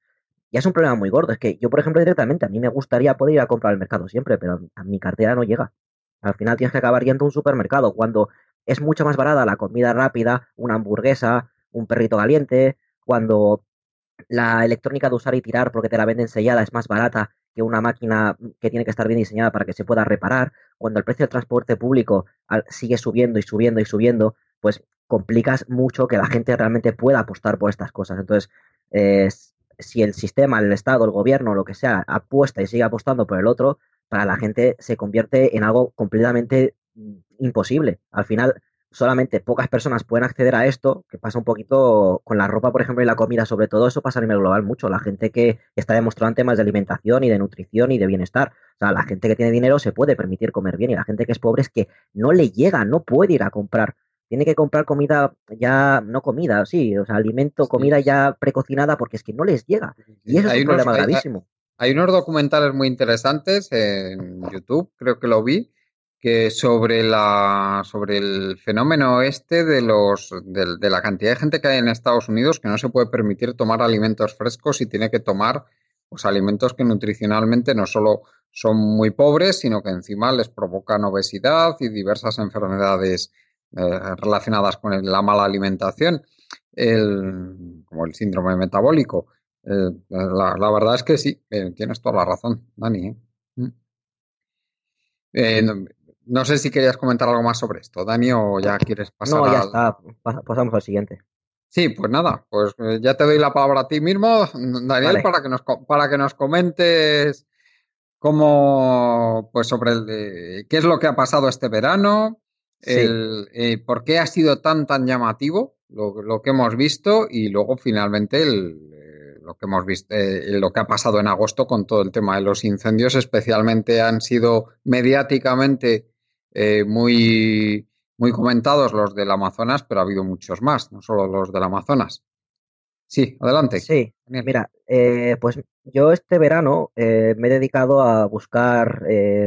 ya es un problema muy gordo. Es que yo, por ejemplo, directamente, a mí me gustaría poder ir a comprar al mercado siempre, pero a mi cartera no llega. Al final tienes que acabar yendo a un supermercado cuando es mucho más barata la comida rápida, una hamburguesa, un perrito caliente, cuando la electrónica de usar y tirar porque te la venden sellada es más barata que una máquina que tiene que estar bien diseñada para que se pueda reparar, cuando el precio del transporte público sigue subiendo y subiendo y subiendo, pues complicas mucho que la gente realmente pueda apostar por estas cosas. Entonces, si el sistema, el Estado, el gobierno, lo que sea, apuesta y sigue apostando por el otro, para la gente se convierte en algo completamente mm, imposible. Al final, solamente pocas personas pueden acceder a esto, que pasa un poquito con la ropa, por ejemplo, y la comida, sobre todo eso pasa a nivel global mucho. La gente que está demostrando temas de alimentación y de nutrición y de bienestar. O sea, la gente que tiene dinero se puede permitir comer bien y la gente que es pobre es que no le llega, no puede ir a comprar tiene que comprar comida ya, no comida, sí, o sea, alimento, comida ya precocinada porque es que no les llega. Y eso es un problema gravísimo. Hay, unos documentales muy interesantes en YouTube, creo que lo vi, que sobre la sobre el fenómeno este de los de, la cantidad de gente que hay en Estados Unidos que no se puede permitir tomar alimentos frescos y tiene que tomar pues alimentos que nutricionalmente no solo son muy pobres, sino que encima les provocan obesidad y diversas enfermedades eh, relacionadas con la mala alimentación, el, como el síndrome metabólico. Eh, la, verdad es que sí, eh, tienes toda la razón, Dani. Mm. No, sé si querías comentar algo más sobre esto, Dani, o ya quieres pasar. No, ya está, pasamos al siguiente. Sí, pues nada, pues ya te doy la palabra a ti mismo, Daniel, para, que nos, para que nos comentes cómo, pues sobre el, qué es lo que ha pasado este verano, el, eh, por qué ha sido tan tan llamativo lo, que hemos visto y luego finalmente eh, lo que hemos visto, eh, lo que ha pasado en agosto con todo el tema de los incendios, especialmente han sido mediáticamente muy muy comentados los del Amazonas, pero ha habido muchos más, no solo los del Amazonas. Sí, adelante. Sí, mira, pues yo este verano me he dedicado a buscar,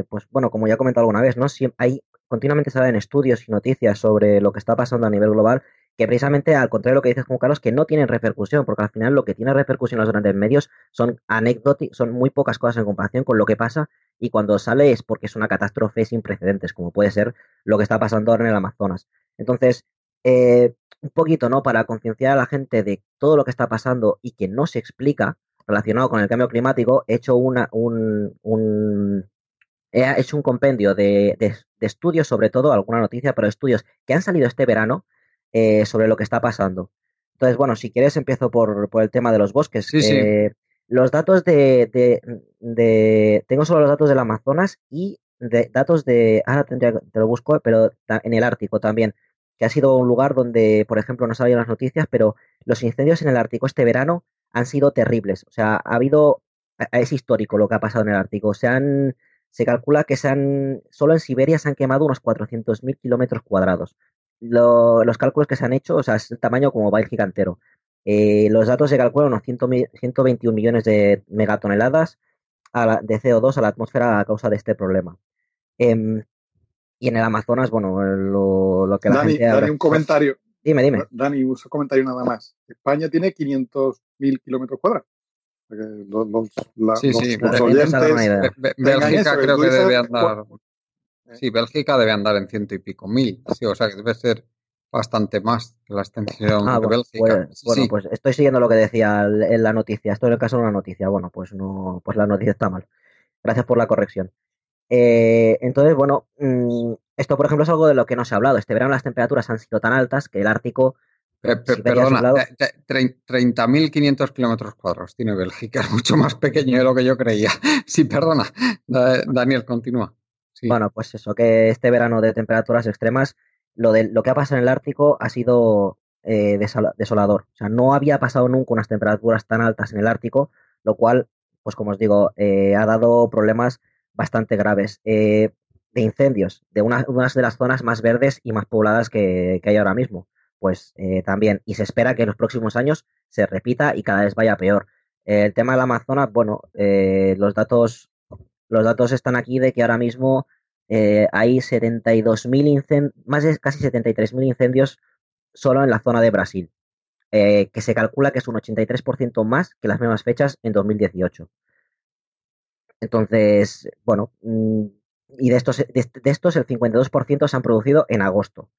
pues bueno, como ya he comentado alguna vez, ¿no? Si hay continuamente salen estudios y noticias sobre lo que está pasando a nivel global que precisamente al contrario de lo que dices Juan Carlos, que no tienen repercusión, porque al final lo que tiene repercusión en los grandes medios son anécdotas, son muy pocas cosas en comparación con lo que pasa y cuando sale es porque es una catástrofe sin precedentes, como puede ser lo que está pasando ahora en el Amazonas. Entonces, eh, un poquito, ¿no? Para concienciar a la gente de todo lo que está pasando y que no se explica relacionado con el cambio climático, he hecho una, un, he hecho un compendio de, estudios, sobre todo, alguna noticia, pero estudios que han salido este verano eh, sobre lo que está pasando. Entonces, bueno, si quieres empiezo por, el tema de los bosques. Sí, sí. Eh, los datos de, Tengo solo los datos del Amazonas y de datos de... Ahora tendría, te lo busco, pero en el Ártico también, que ha sido un lugar donde, por ejemplo, no sabían las noticias, pero los incendios en el Ártico este verano han sido terribles. O sea, ha habido... Es histórico lo que ha pasado en el Ártico. Se han... Se calcula que se han, solo en Siberia se han quemado unos 400.000 kilómetros cuadrados. Los cálculos que se han hecho, o sea, es el tamaño como Bélgica entero. Eh, los datos se calculan unos 121 millones de megatoneladas de CO2 a la atmósfera a causa de este problema. Em, y en el Amazonas, bueno, lo, que la Dani, gente... Dani, un comentario. Dime, dime. Dani, un comentario nada más. España tiene 500.000 kilómetros cuadrados. Los, los, sí, sí, Bélgica creo que debe andar... Sí, Bélgica debe andar en ciento y pico mil. Sí, o sea que debe ser bastante más la extensión ah, de bueno, Bélgica. Pues, bueno, pues estoy siguiendo lo que decía en la noticia. Esto en el caso de una noticia. Bueno, pues no, pues la noticia está mal. Gracias por la corrección. Eh, entonces, bueno, mm, esto por ejemplo es algo de lo que no se ha hablado. Este verano las temperaturas han sido tan altas que el Ártico. perdona, 30.500 kilómetros cuadrados tiene Bélgica, es mucho más pequeño de lo que yo creía. Sí, perdona. Daniel, continúa. Bueno, pues eso, que este verano de temperaturas extremas lo, de, lo que ha pasado en el Ártico ha sido eh, desolador. O sea, no había pasado nunca unas temperaturas tan altas en el Ártico, lo cual, pues como os digo, eh, ha dado problemas bastante graves eh, de incendios, de una, de las zonas más verdes y más pobladas que, hay ahora mismo. Pues también, y se espera que en los próximos años se repita y cada vez vaya peor. el tema del Amazonas, bueno, los datos los datos están aquí de que ahora mismo eh, hay 72.000 incendios, más de casi 73.000 incendios solo en la zona de Brasil, eh, que se calcula que es un 83% más que las mismas fechas en 2018. Entonces, bueno, mm, y de estos, de, estos el 52% se han producido en agosto.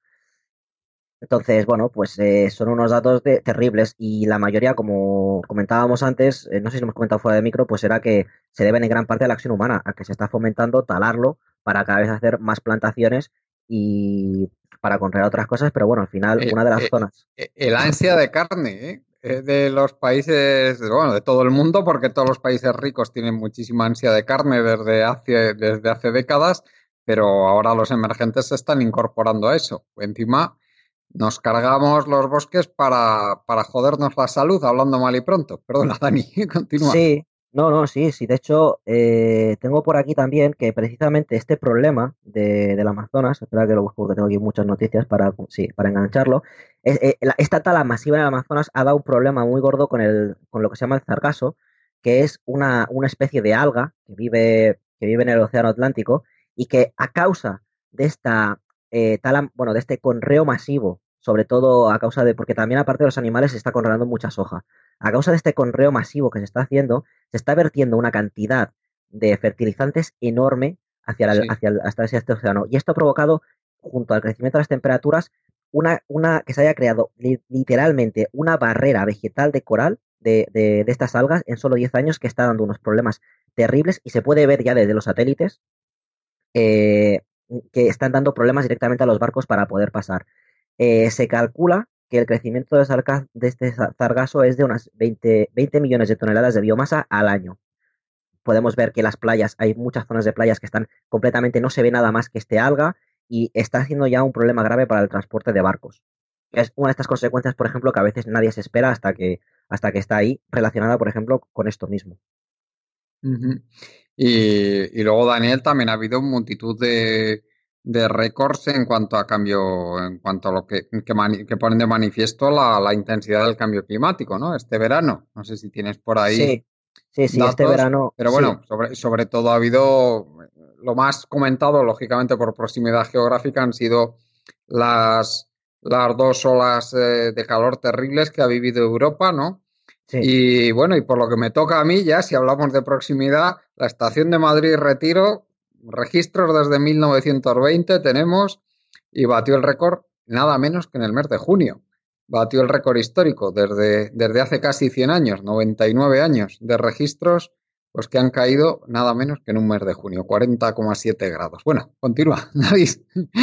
Entonces, bueno, pues eh, son unos datos terribles y la mayoría, como comentábamos antes, no sé si hemos comentado fuera de micro, pues era que se deben en gran parte a la acción humana, a que se está fomentando talarlo para cada vez hacer más plantaciones y para conrear otras cosas, pero bueno, al final eh, una de las eh, zonas. Eh, el ansia de carne, ¿eh? de los países, bueno, de todo el mundo, porque todos los países ricos tienen muchísima ansia de carne desde hace, desde hace décadas, pero ahora los emergentes se están incorporando a eso. Encima nos cargamos los bosques para, para jodernos la salud, hablando mal y pronto. Perdona, Dani, continúa. Sí, no, no, sí, sí. De hecho, eh, tengo por aquí también que precisamente este problema de, del Amazonas, espera que lo busco porque tengo aquí muchas noticias para, sí, para engancharlo. Eh, esta tala masiva en el Amazonas ha dado un problema muy gordo con, el, con lo que se llama el zargaso, que es una, una especie de alga que vive, que vive en el Océano Atlántico y que a causa de esta eh, tala, bueno, de este conreo masivo, sobre todo a causa de, porque también aparte de los animales se está conreando mucha soja a causa de este conreo masivo que se está haciendo, se está vertiendo una cantidad de fertilizantes enorme hacia, hacia hasta este océano. Y esto ha provocado, junto al crecimiento de las temperaturas, una, una que se haya creado literalmente una barrera vegetal de coral de, de, estas algas en solo 10 años que está dando unos problemas terribles y se puede ver ya desde los satélites eh, que están dando problemas directamente a los barcos para poder pasar. Eh, se calcula que el crecimiento de, este sargazo es de unas 20, 20 millones de toneladas de biomasa al año. Podemos ver que las playas, hay muchas zonas de playas que están completamente, no se ve nada más que este alga y está haciendo ya un problema grave para el transporte de barcos. Es una de estas consecuencias, por ejemplo, que a veces nadie se espera hasta que, hasta que está ahí, relacionada, por ejemplo, con esto mismo. Y, y, luego, Daniel, también ha habido multitud de, de récords en cuanto a cambio, en cuanto a lo que, que, ponen de manifiesto la, la, intensidad del cambio climático, ¿no? Este verano. No sé si tienes por ahí. Sí, sí, sí este verano. Pero bueno, sobre, sobre todo ha habido lo más comentado, lógicamente por proximidad geográfica, han sido las, las dos olas eh, de calor terribles que ha vivido Europa, ¿no? Y bueno, y por lo que me toca a mí, ya si hablamos de proximidad, la estación de Madrid Retiro registros desde 1920 tenemos y batió el récord nada menos que en el mes de junio. Batió el récord histórico desde, desde hace casi 100 años, 99 años de registros pues que han caído nada menos que en un mes de junio, 40,7 grados. Bueno, continúa, David.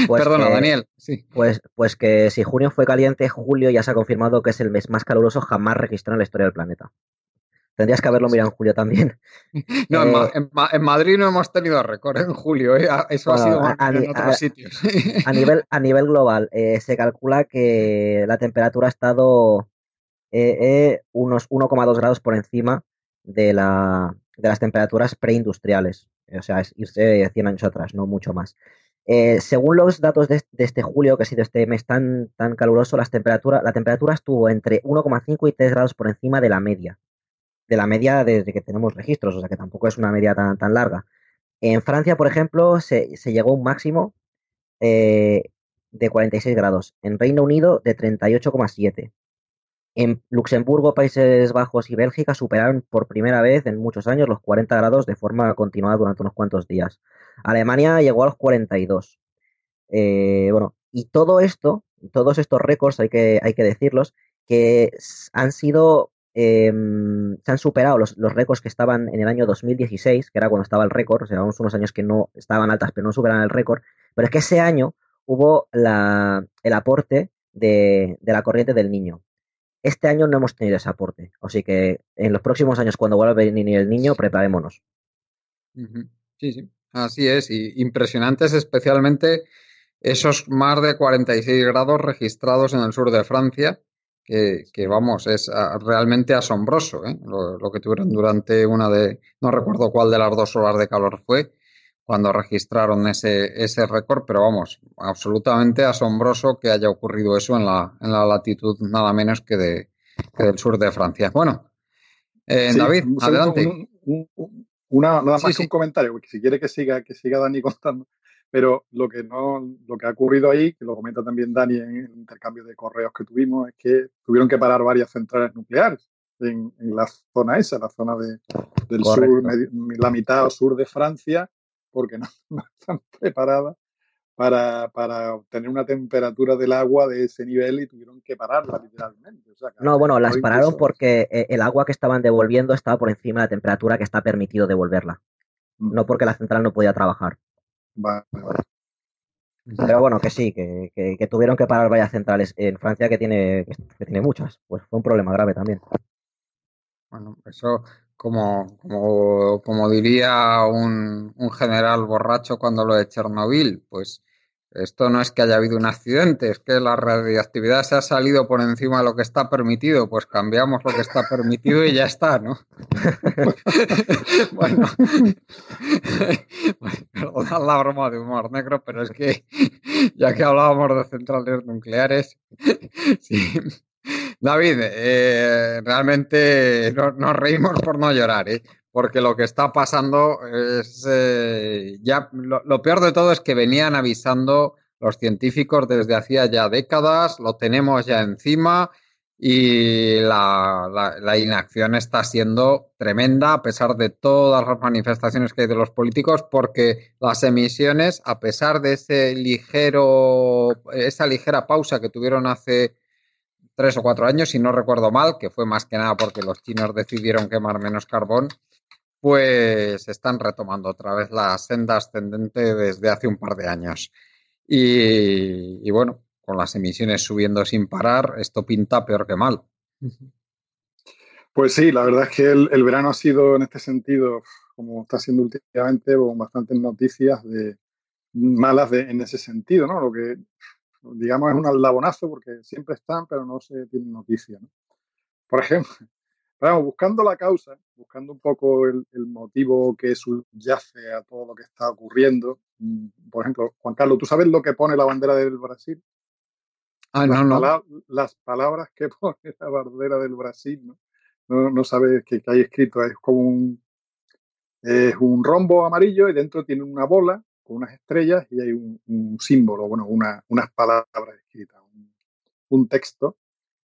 Pues Perdona, Daniel. Sí. Pues, pues que si junio fue caliente, julio ya se ha confirmado que es el mes más caluroso jamás registrado en la historia del planeta. Tendrías que haberlo mirado en julio también. No, en, eh, Madrid no hemos tenido récord en julio, ¿eh? eso ha sido en otros sitios. A nivel, a nivel global, eh, se calcula que la temperatura ha estado unos 1,2 grados por encima de, la, de las temperaturas preindustriales. O sea, es irse 100 años atrás, no mucho más. según los datos de, este julio, que ha sido este mes tan, tan caluroso, las temperatura, la temperatura estuvo entre 1,5 y 3 grados por encima de la media de la media desde que tenemos registros, o sea que tampoco es una media tan, tan larga. En Francia, por ejemplo, se, llegó a un máximo eh, de 46 grados, en Reino Unido de 38,7. En Luxemburgo, Países Bajos y Bélgica superaron por primera vez en muchos años los 40 grados de forma continuada durante unos cuantos días. Alemania llegó a los 42. Eh, bueno, y todo esto, todos estos récords, hay que, hay que decirlos, que han sido Em, se han superado los, récords que estaban en el año 2016, que era cuando estaba el récord, o sea, unos años que no estaban altas, pero no superan el récord. Pero es que ese año hubo el aporte de, la corriente del niño. Este año no hemos tenido ese aporte, así que en los próximos años, cuando vuelva a venir el niño, preparémonos. Sí, sí, así es. Y impresionantes especialmente esos más de 46 grados registrados en el sur de Francia, que, vamos, es ah, realmente asombroso ¿eh? lo, que tuvieron durante una de, no recuerdo cuál de las dos horas de calor fue, cuando registraron ese, ese récord, pero vamos, absolutamente asombroso que haya ocurrido eso en la, en la latitud nada menos que, de, del sur de Francia. Bueno, eh, David, adelante. una, nada más que un comentario, porque si quiere que siga, que siga Dani contando. Pero lo que no, lo que ha ocurrido ahí, que lo comenta también Dani en el intercambio de correos que tuvimos, es que tuvieron que parar varias centrales nucleares en, la zona esa, la zona de, del sur, la mitad sur de Francia, porque no, están preparadas para, para, obtener una temperatura del agua de ese nivel y tuvieron que pararla literalmente. no, bueno, las pararon porque eh, el agua que estaban devolviendo estaba por encima de la temperatura que está permitido devolverla. Mm. No porque la central no podía trabajar. Pero bueno, que sí, que, que, tuvieron que parar varias centrales en Francia que tiene, que tiene muchas. Pues fue un problema grave también. Bueno, eso como, como, como diría un, un general borracho cuando lo de Chernobyl, pues esto no es que haya habido un accidente, es que la radioactividad se ha salido por encima de lo que está permitido, pues cambiamos lo que está permitido y ya está, ¿no? bueno, perdonad la broma de humor negro, pero es que ya que hablábamos de centrales nucleares, sí. David, eh, realmente nos reímos por no llorar, ¿eh? porque lo que está pasando es eh, ya lo, peor de todo es que venían avisando los científicos desde hacía ya décadas, lo tenemos ya encima y la, la, inacción está siendo tremenda a pesar de todas las manifestaciones que hay de los políticos porque las emisiones a pesar de ese ligero esa ligera pausa que tuvieron hace tres o cuatro años si no recuerdo mal que fue más que nada porque los chinos decidieron quemar menos carbón pues están retomando otra vez la senda ascendente desde hace un par de años. Y, bueno, con las emisiones subiendo sin parar, esto pinta peor que mal. Pues sí, la verdad es que el, verano ha sido en este sentido, como está siendo últimamente, con bastantes noticias de malas en ese sentido, ¿no? Lo que digamos es un aldabonazo porque siempre están, pero no se tienen noticias. Por ejemplo, buscando la causa, buscando un poco el, motivo que subyace a todo lo que está ocurriendo. Mm, por ejemplo, Juan Carlos, ¿tú sabes lo que pone la bandera del Brasil? Ah, las, no, no. las palabras que pone la bandera del Brasil, ¿no? No, sabes qué, hay escrito. Es como un, es un rombo amarillo y dentro tiene una bola con unas estrellas y hay un, símbolo, bueno, una, unas palabras escritas, un, un texto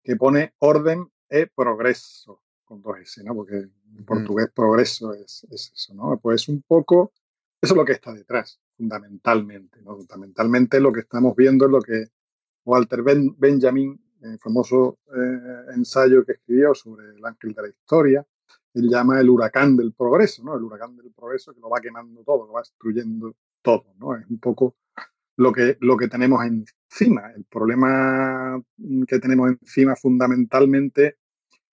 que pone orden e progreso con dos S, ¿no? Porque en portugués progreso es, eso, ¿no? Pues un poco, eso es lo que está detrás, fundamentalmente, ¿no? Fundamentalmente lo que estamos viendo es lo que Walter Benjamin, el famoso eh, ensayo que escribió sobre el ángel de la historia, él llama el huracán del progreso, ¿no? El huracán del progreso que lo va quemando todo, lo va destruyendo todo, ¿no? Es un poco lo que, lo que tenemos encima. El problema que tenemos encima fundamentalmente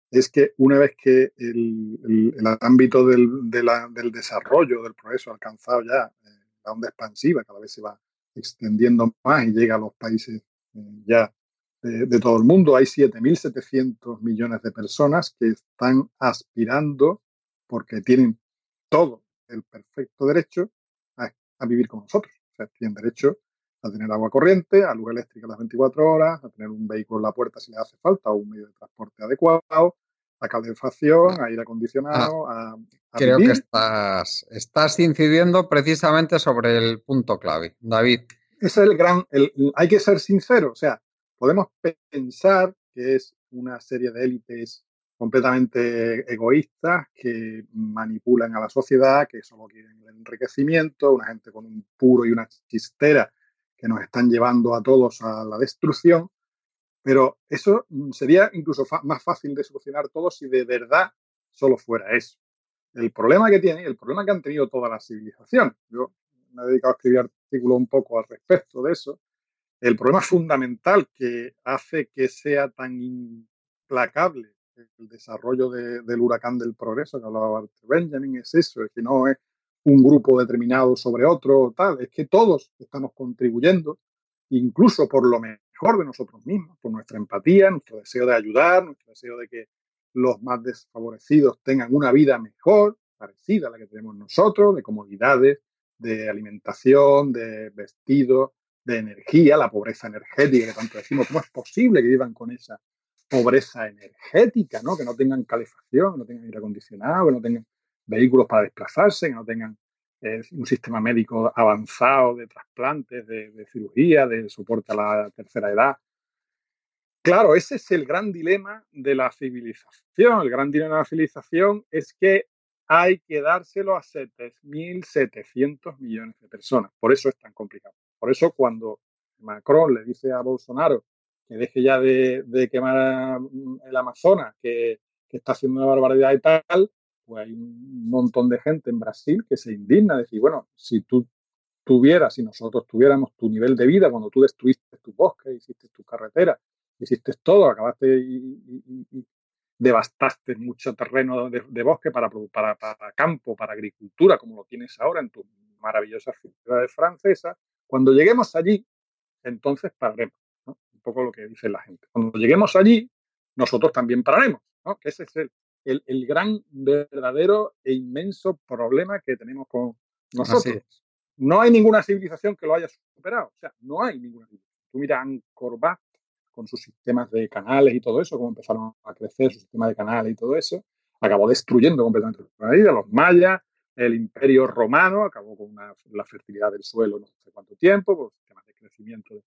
es que una vez que el, ámbito del, del, desarrollo, del progreso alcanzado ya eh, la onda expansiva, cada vez se va extendiendo más y llega a los países eh, ya de, todo el mundo. Hay 7.700 millones de personas que están aspirando, porque tienen todo el perfecto derecho a, vivir con nosotros. O sea, tienen derecho a tener agua corriente, a luz eléctrica las 24 horas, a tener un vehículo en la puerta si le hace falta o un medio de transporte adecuado, a calefacción, a aire acondicionado, ah, a, Creo que estás, estás incidiendo precisamente sobre el punto clave, David. Ese es el gran, hay que ser sincero, o sea, podemos pensar que es una serie de élites completamente egoístas que manipulan a la sociedad, que solo quieren el enriquecimiento, una gente con un puro y una chistera que nos están llevando a todos a la destrucción, pero eso sería incluso más fácil de solucionar todo si de verdad solo fuera eso. El problema que tiene, el problema que han tenido toda la civilización, yo me he dedicado a escribir artículos un poco al respecto de eso, el problema fundamental que hace que sea tan implacable el desarrollo del huracán del progreso que hablaba Benjamin es eso, es que no es un grupo determinado sobre otro, tal, es que todos estamos contribuyendo, incluso por lo mejor de nosotros mismos, por nuestra empatía, nuestro deseo de ayudar, nuestro deseo de que los más desfavorecidos tengan una vida mejor, parecida a la que tenemos nosotros, de comodidades, de alimentación, de vestidos, de energía, la pobreza energética que tanto decimos, ¿cómo es posible que vivan con esa pobreza energética, ¿no? que no tengan calefacción, que no tengan aire acondicionado, que no tengan vehículos para desplazarse, que no tengan eh, un sistema médico avanzado de trasplantes, de, cirugía, de soporte a la tercera edad. Claro, ese es el gran dilema de la civilización. El gran dilema de la civilización es que hay que dárselo a 7.700 millones de personas. Por eso es tan complicado. Por eso cuando Macron le dice a Bolsonaro que deje ya de, quemar mm, el Amazonas, que, está haciendo una barbaridad y tal, pues hay un montón de gente en Brasil que se indigna, decir, bueno, si tú tuvieras, si nosotros tuviéramos tu nivel de vida cuando tú destruiste tu bosque, hiciste tu carretera, hiciste todo, acabaste y, devastaste mucho terreno de, bosque para, para, campo, para agricultura, como lo tienes ahora en tu maravillosa ciudad francesa, cuando lleguemos allí, entonces pararemos. Poco lo que dice la gente. Cuando lleguemos allí, nosotros también pararemos. Que ese es el, el, gran, verdadero e inmenso problema que tenemos con nosotros. No hay ninguna civilización que lo haya superado. O sea, no hay ninguna civilización. Tú mira Angkor Wat con sus sistemas de canales y todo eso, cómo empezaron a crecer su sistema de canales y todo eso, acabó destruyendo completamente la vida. Los mayas, el imperio romano acabó con la fertilidad del suelo no sé cuánto tiempo, por sistemas de crecimiento.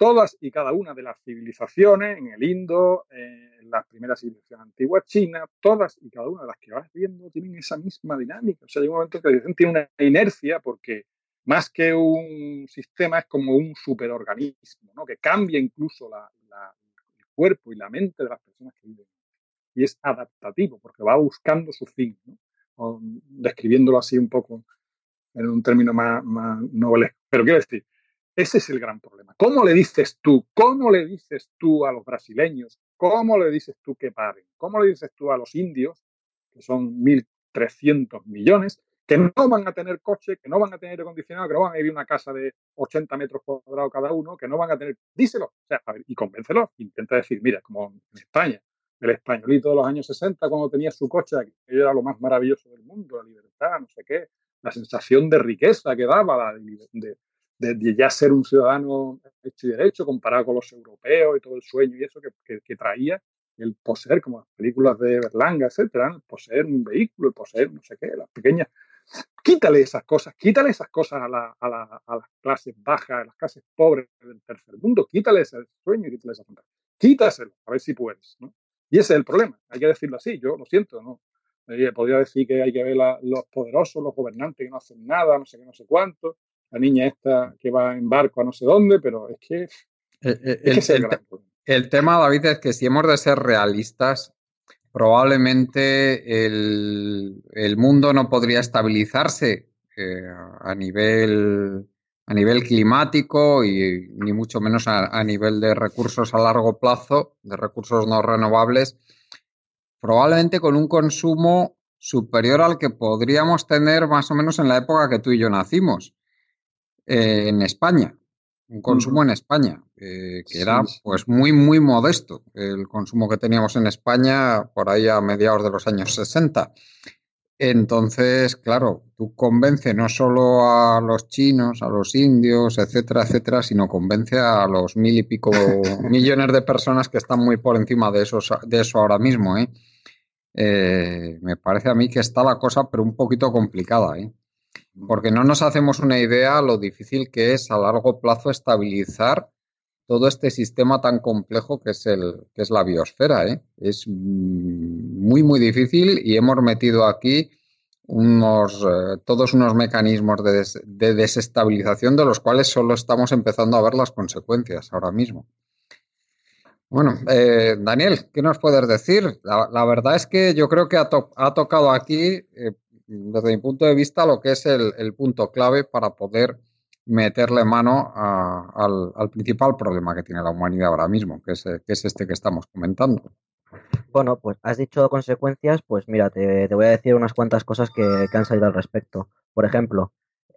Todas y cada una de las civilizaciones, en el Indo, en las primeras civilizaciones antiguas China, todas y cada una de las que vas viendo tienen esa misma dinámica. O sea, hay un momento que tiene una inercia porque más que un sistema es como un superorganismo, ¿no? que cambia incluso el cuerpo y la mente de las personas que viven. Y es adaptativo porque va buscando su fin. ¿no? describiéndolo así un poco en un término más, más noble. Pero quiero decir, ese es el gran problema. ¿Cómo le dices tú? ¿Cómo le dices tú a los brasileños? ¿Cómo le dices tú que paren? ¿Cómo le dices tú a los indios, que son 1.300 millones, que no van a tener coche, que no van a tener aire acondicionado, que no van a vivir una casa de 80 metros cuadrados cada uno, que no van a tener... Díselo, o sea, y convéncelo. Intenta decir, mira, como en España, el españolito de los años 60 cuando tenía su coche, que era lo más maravilloso del mundo, la libertad, no sé qué, la sensación de riqueza que daba, de, de, ya ser un ciudadano hecho y derecho comparado con los europeos y todo el sueño y eso que, que, traía el poseer, como las películas de Berlanga, etcétera, el poseer un vehículo, el poseer no sé qué, las pequeñas. Quítale esas cosas, quítale esas cosas a, la, a, la, a las clases bajas, a las clases pobres del tercer mundo, quítale ese sueño y quítale esa fantasía. Quítaselo, a ver si puedes. ¿no? Y ese es el problema, hay que decirlo así, yo lo siento, ¿no? Eh, podría decir que hay que ver a los poderosos, los gobernantes que no hacen nada, no sé qué, no sé cuánto, la niña esta que va en barco a no sé dónde, pero es que... Eh, el, el, tema, David, es que si hemos de ser realistas, probablemente el, el mundo no podría estabilizarse eh, a nivel a nivel climático y ni mucho menos a, nivel de recursos a largo plazo, de recursos no renovables, probablemente con un consumo superior al que podríamos tener más o menos en la época que tú y yo nacimos, eh, en España, un consumo en España, eh, que era pues muy, muy modesto el consumo que teníamos en España por ahí a mediados de los años 60. Entonces, claro, tú convence no solo a los chinos, a los indios, etcétera, etcétera, sino convence a los mil y pico millones de personas que están muy por encima de, esos, de eso ahora mismo. ¿eh? ¿eh? me parece a mí que está la cosa, pero un poquito complicada. ¿eh? Porque no nos hacemos una idea lo difícil que es a largo plazo estabilizar todo este sistema tan complejo que es el que es la biosfera. ¿eh? Es muy muy difícil y hemos metido aquí unos eh, todos unos mecanismos de, desestabilización de los cuales solo estamos empezando a ver las consecuencias ahora mismo. Bueno, eh, Daniel, ¿qué nos puedes decir? La, verdad es que yo creo que ha, tocado aquí, desde mi punto de vista, lo que es el punto clave para poder meterle mano al, principal problema que tiene la humanidad ahora mismo, que es, este que estamos comentando. Bueno, pues has dicho consecuencias, pues mira, te, voy a decir unas cuantas cosas que, han salido al respecto. Por ejemplo,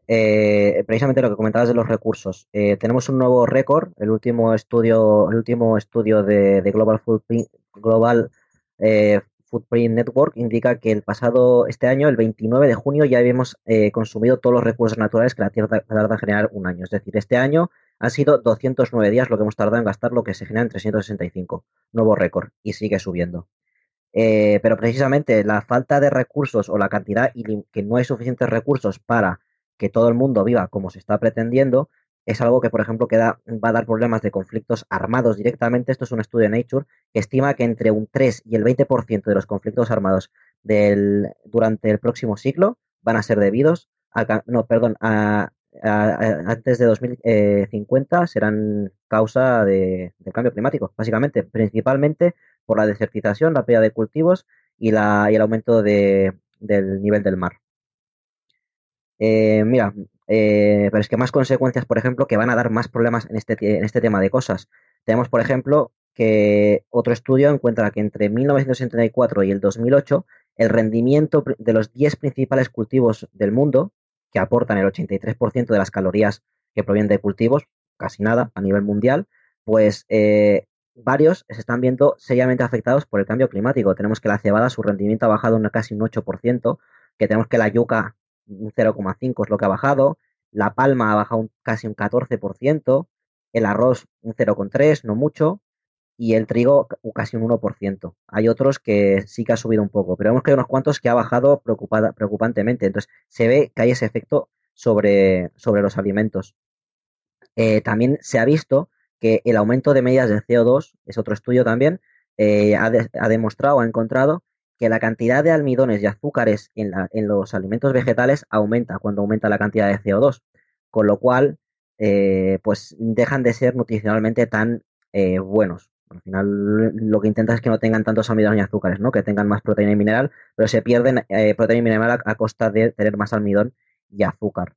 eh, precisamente lo que comentabas de los recursos. Eh, tenemos un nuevo récord, el último estudio, el último estudio de, Global Footprint, Global eh, Footprint Network indica que el pasado, este año, el 29 de junio, ya habíamos eh, consumido todos los recursos naturales que la Tierra tarda en generar un año. Es decir, este año han sido 209 días lo que hemos tardado en gastar lo que se genera en 365. Nuevo récord. Y sigue subiendo. Eh, pero precisamente la falta de recursos o la cantidad y que no hay suficientes recursos para que todo el mundo viva como se está pretendiendo, es algo que, por ejemplo, va a dar problemas de conflictos armados directamente. Esto es un estudio de Nature que estima que entre un 3 y el 20% de los conflictos armados durante el próximo siglo van a ser debidos a, no, perdón, antes de 2050 serán causa de, del cambio climático, básicamente, principalmente por la desertización, la pérdida de cultivos y, la, y el aumento de, del nivel del mar. Eh, mira, eh, pero es que más consecuencias, por ejemplo, que van a dar más problemas en este, en este tema de cosas. Tenemos, por ejemplo, que otro estudio encuentra que entre 1974 y el 2008 el rendimiento de los 10 principales cultivos del mundo, que aportan el 83% de las calorías que provienen de cultivos, casi nada a nivel mundial, pues eh, varios se están viendo seriamente afectados por el cambio climático. Tenemos que la cebada, su rendimiento ha bajado casi un 8%, que tenemos que la yuca un 0,5 es lo que ha bajado, la palma ha bajado casi un 14%, el arroz un 0,3, no mucho, y el trigo casi un 1%. Hay otros que sí que ha subido un poco, pero vemos que unos cuantos que ha bajado preocupada, preocupantemente. Entonces, se ve que hay ese efecto sobre, sobre los alimentos. Eh, también se ha visto que el aumento de medidas de CO2, es otro estudio también, eh, ha, ha, demostrado, ha encontrado que la cantidad de almidones y azúcares en, los alimentos vegetales aumenta cuando aumenta la cantidad de CO2, con lo cual eh, pues dejan de ser nutricionalmente tan eh, buenos. Al final lo que intenta es que no tengan tantos almidones y azúcares, ¿no? que tengan más proteína y mineral, pero se pierden eh, proteína y mineral a, costa de tener más almidón y azúcar.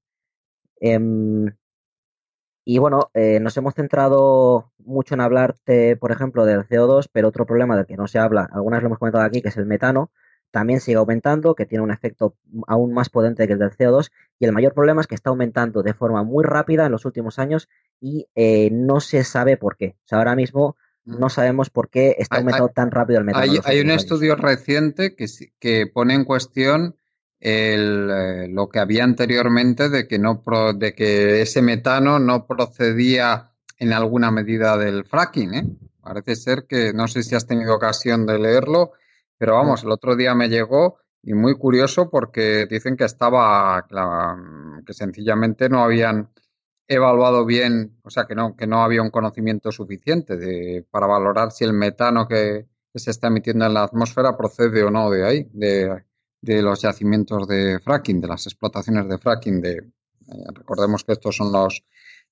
Y bueno, eh, nos hemos centrado mucho en hablarte, por ejemplo, del CO2, pero otro problema del que no se habla, algunas lo hemos comentado aquí, que es el metano, también sigue aumentando, que tiene un efecto aún más potente que el del CO2, y el mayor problema es que está aumentando de forma muy rápida en los últimos años y eh, no se sabe por qué. O sea, ahora mismo mm. no sabemos por qué está aumentando tan rápido el metano. Hay, un estudio reciente que, que pone en cuestión el, eh, lo que había anteriormente de que, no de que ese metano no procedía en alguna medida del fracking. ¿eh? Parece ser que, no sé si has tenido ocasión de leerlo, pero vamos, el otro día me llegó y muy curioso porque dicen que estaba, que sencillamente no habían evaluado bien, o sea, que no, que no había un conocimiento suficiente de, para valorar si el metano que, que se está emitiendo en la atmósfera procede o no de ahí, de, de los yacimientos de fracking, de las explotaciones de fracking. De, eh, recordemos que estos son los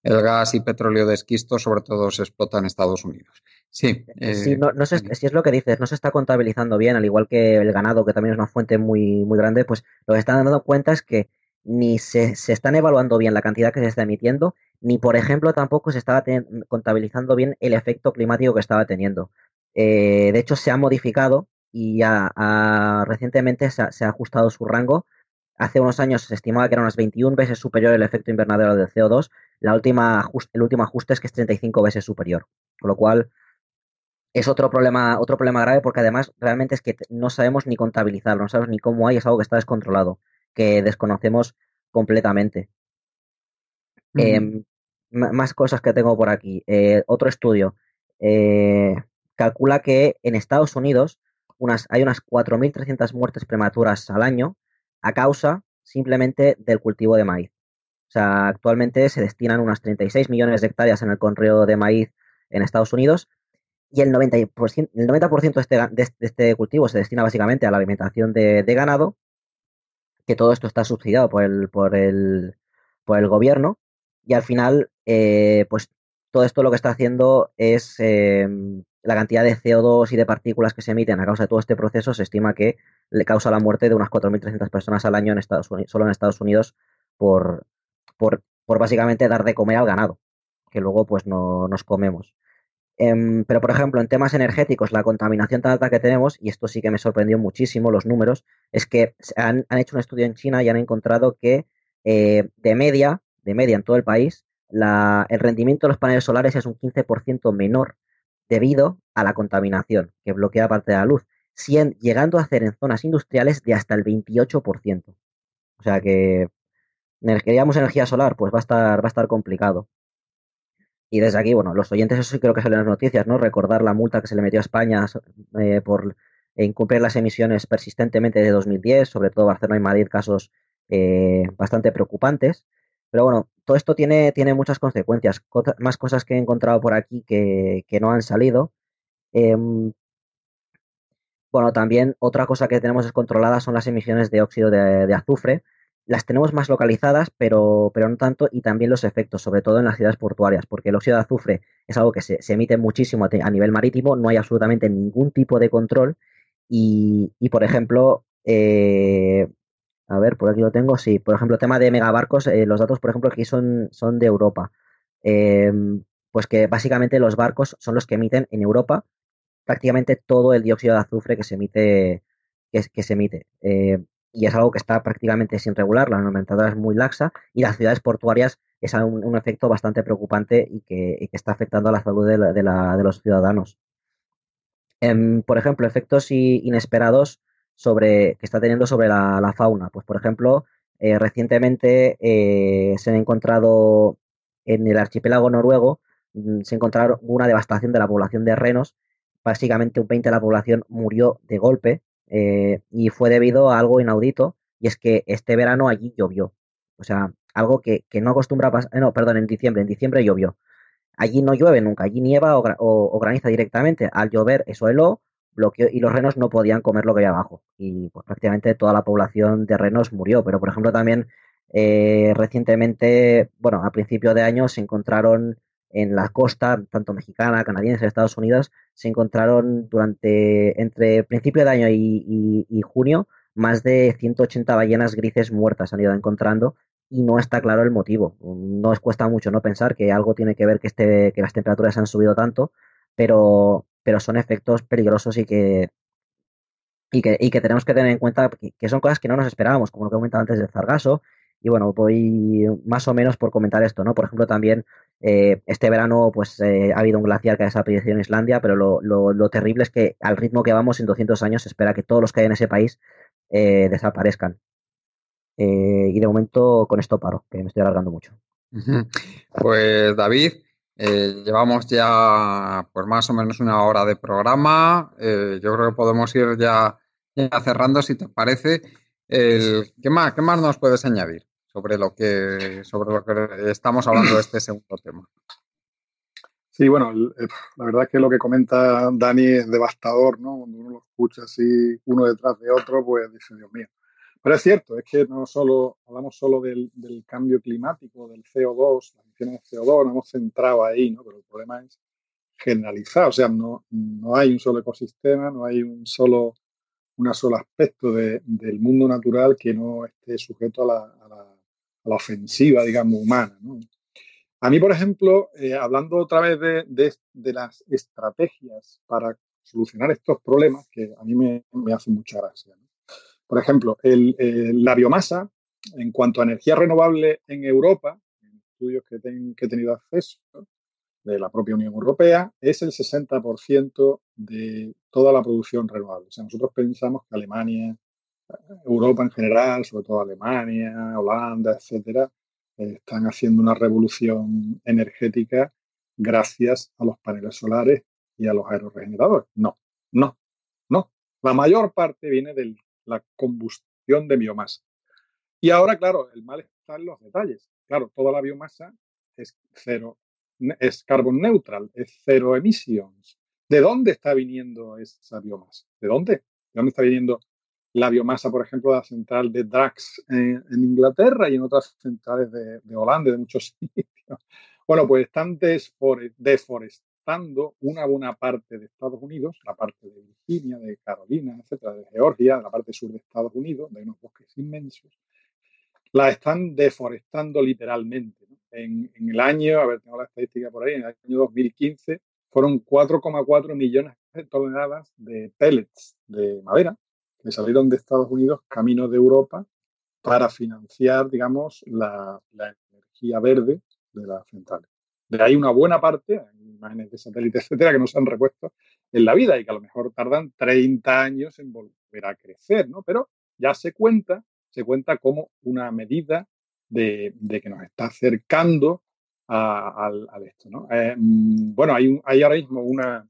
el gas y petróleo de esquisto sobre todo se explota en Estados Unidos. Sí, sí no, no sé si es lo que dices, no se está contabilizando bien, al igual que el ganado, que también es una fuente muy, muy grande, pues lo que están dando cuenta es que ni se, se están evaluando bien la cantidad que se está emitiendo, ni por ejemplo tampoco se estaba contabilizando bien el efecto climático que estaba teniendo. Eh, de hecho, se ha modificado y ya recientemente se ha, ajustado su rango. Hace unos años se estimaba que era unas 21 veces superior el efecto invernadero del CO2. La última, el último ajuste es que es 35 veces superior. Con lo cual, es otro problema, otro problema grave porque además realmente es que no sabemos ni contabilizarlo, no sabemos ni cómo hay, es algo que está descontrolado, que desconocemos completamente. Em, más cosas que tengo por aquí. Eh, otro estudio eh, calcula que en Estados Unidos hay unas 4.300 muertes prematuras al año a causa simplemente del cultivo de maíz. O sea, actualmente se destinan unas 36 millones de hectáreas en el conreo de maíz en Estados Unidos y el 90%, el 90 de, este, de, este cultivo se destina básicamente a la alimentación de, ganado, que todo esto está subsidiado por el, por el, por el gobierno y al final, eh, pues todo esto lo que está haciendo es em, la cantidad de CO2 y de partículas que se emiten a causa de todo este proceso se estima que le causa la muerte de unas 4.300 personas al año en Estados Unidos, solo en Estados Unidos por, por, básicamente dar de comer al ganado, que luego pues no nos comemos. Em, pero, por ejemplo, en temas energéticos, la contaminación tan alta que tenemos, y esto sí que me sorprendió muchísimo, los números, es que han, hecho un estudio en China y han encontrado que eh, de media, de media en todo el país, el rendimiento de los paneles solares es un 15% menor debido a la contaminación que bloquea parte de la luz, llegando a hacer en zonas industriales de hasta el 28%. O sea que queríamos energía solar, pues va a estar, va a estar complicado. Y desde aquí, bueno, los oyentes, eso sí creo que salen las noticias, ¿no? Recordar la multa que se le metió a España eh, por incumplir las emisiones persistentemente de 2010, sobre todo Barcelona y Madrid, casos eh, bastante preocupantes. Pero bueno, todo esto tiene, tiene muchas consecuencias, más cosas que he encontrado por aquí que, no han salido. Em, bueno, también otra cosa que tenemos descontrolada son las emisiones de óxido de, azufre. Las tenemos más localizadas, pero, pero no tanto, y también los efectos, sobre todo en las ciudades portuarias, porque el óxido de azufre es algo que se, emite muchísimo a, nivel marítimo, no hay absolutamente ningún tipo de control. Y, y por ejemplo, eh, a ver, por aquí lo tengo. Sí, por ejemplo, tema de megabarcos, eh, los datos, por ejemplo, aquí son, son de Europa. Em, pues que básicamente los barcos son los que emiten en Europa prácticamente todo el dióxido de azufre que se emite. Que, se emite. Eh, y es algo que está prácticamente sin regular, la normativa es muy laxa y las ciudades portuarias es un, efecto bastante preocupante y que, está afectando a la salud de, de, los ciudadanos. Em, por ejemplo, efectos inesperados sobre, que está teniendo sobre la, fauna. Pues, por ejemplo, eh, recientemente eh, se han encontrado en el archipiélago noruego, mm, se encontraron una devastación de la población de renos. Básicamente un 20 de la población murió de golpe eh, y fue debido a algo inaudito y es que este verano allí llovió. O sea, algo que, no acostumbra a pasar, no, perdón, en diciembre, en diciembre llovió. Allí no llueve nunca, allí nieva o, graniza directamente. Al llover eso heló, bloqueó y los renos no podían comer lo que había abajo. Y pues prácticamente toda la población de renos murió. Pero por ejemplo también eh, recientemente, bueno, a principio de año se encontraron en la costa, tanto mexicana, canadiense, Estados Unidos, se encontraron durante, entre principio de año y, junio, más de 180 ballenas grises muertas han ido encontrando y no está claro el motivo. No os cuesta mucho no pensar que algo tiene que ver que, este, que las temperaturas han subido tanto, pero pero son efectos peligrosos y que, y que, y que tenemos que tener en cuenta que, son cosas que no nos esperábamos, como lo que he comentado antes del Zargaso. Y bueno, voy más o menos por comentar esto, ¿no? Por ejemplo, también eh, este verano pues eh, ha habido un glaciar que ha desaparecido en Islandia, pero lo, lo, terrible es que al ritmo que vamos en 200 años se espera que todos los que hay en ese país eh, desaparezcan. y de momento con esto paro, que me estoy alargando mucho. Pues David, eh, llevamos ya pues más o menos una hora de programa. Eh, yo creo que podemos ir ya, cerrando, si te parece. El, ¿qué, más, ¿Qué más nos puedes añadir sobre lo que sobre lo que estamos hablando de este segundo tema? Sí, bueno, la verdad es que lo que comenta Dani es devastador, ¿no? Cuando uno lo escucha así uno detrás de otro, pues dice, Dios mío. Pero es cierto, es que no solo hablamos solo del, cambio climático, del CO2, las emisiones de CO2, nos hemos centrado ahí, ¿no? Pero el problema es generalizado, o sea, no, no hay un solo ecosistema, no hay un solo, un solo aspecto del mundo natural que no esté sujeto a la, ofensiva, digamos, humana. A mí, por ejemplo, eh, hablando otra vez de, las estrategias para solucionar estos problemas, que a mí me, me hacen mucha gracia. Por ejemplo, la biomasa, en cuanto a energía renovable en Europa, en estudios que, que he tenido acceso, de la propia Unión Europea, es el 60% de toda la producción renovable. O sea, nosotros pensamos que Alemania, Europa en general, sobre todo Alemania, Holanda, etcétera, eh, están haciendo una revolución energética gracias a los paneles solares y a los aerogeneradores. No, no, no. La mayor parte viene de la combustión de biomasa. Y ahora, claro, el mal está en los detalles. Claro, toda la biomasa es cero es carbon neutral, es cero emisiones. ¿De dónde está viniendo esa biomasa? ¿De dónde? ¿De dónde está viniendo la biomasa, por ejemplo, de la central de Drax en, Inglaterra y en otras centrales de, Holanda, de muchos sitios? Bueno, pues están una buena parte de Estados Unidos, la parte de Virginia, de Carolina, etcétera, de Georgia, la parte sur de Estados Unidos, de unos bosques inmensos, la están deforestando literalmente en, el año, a ver, tengo la estadística por ahí, en el año 2015 fueron 4,4 millones de toneladas de pellets de madera que salieron de Estados Unidos camino de Europa para financiar, digamos, la, energía verde de las centrales. De ahí una buena parte, imágenes de satélites, etcétera, que no se han repuesto en la vida y que a lo mejor tardan 30 años en volver a crecer, ¿no? Pero ya se cuenta, se cuenta como una medida de, que nos está acercando a, esto. ¿no? Eh, mm, bueno, hay, hay ahora mismo una,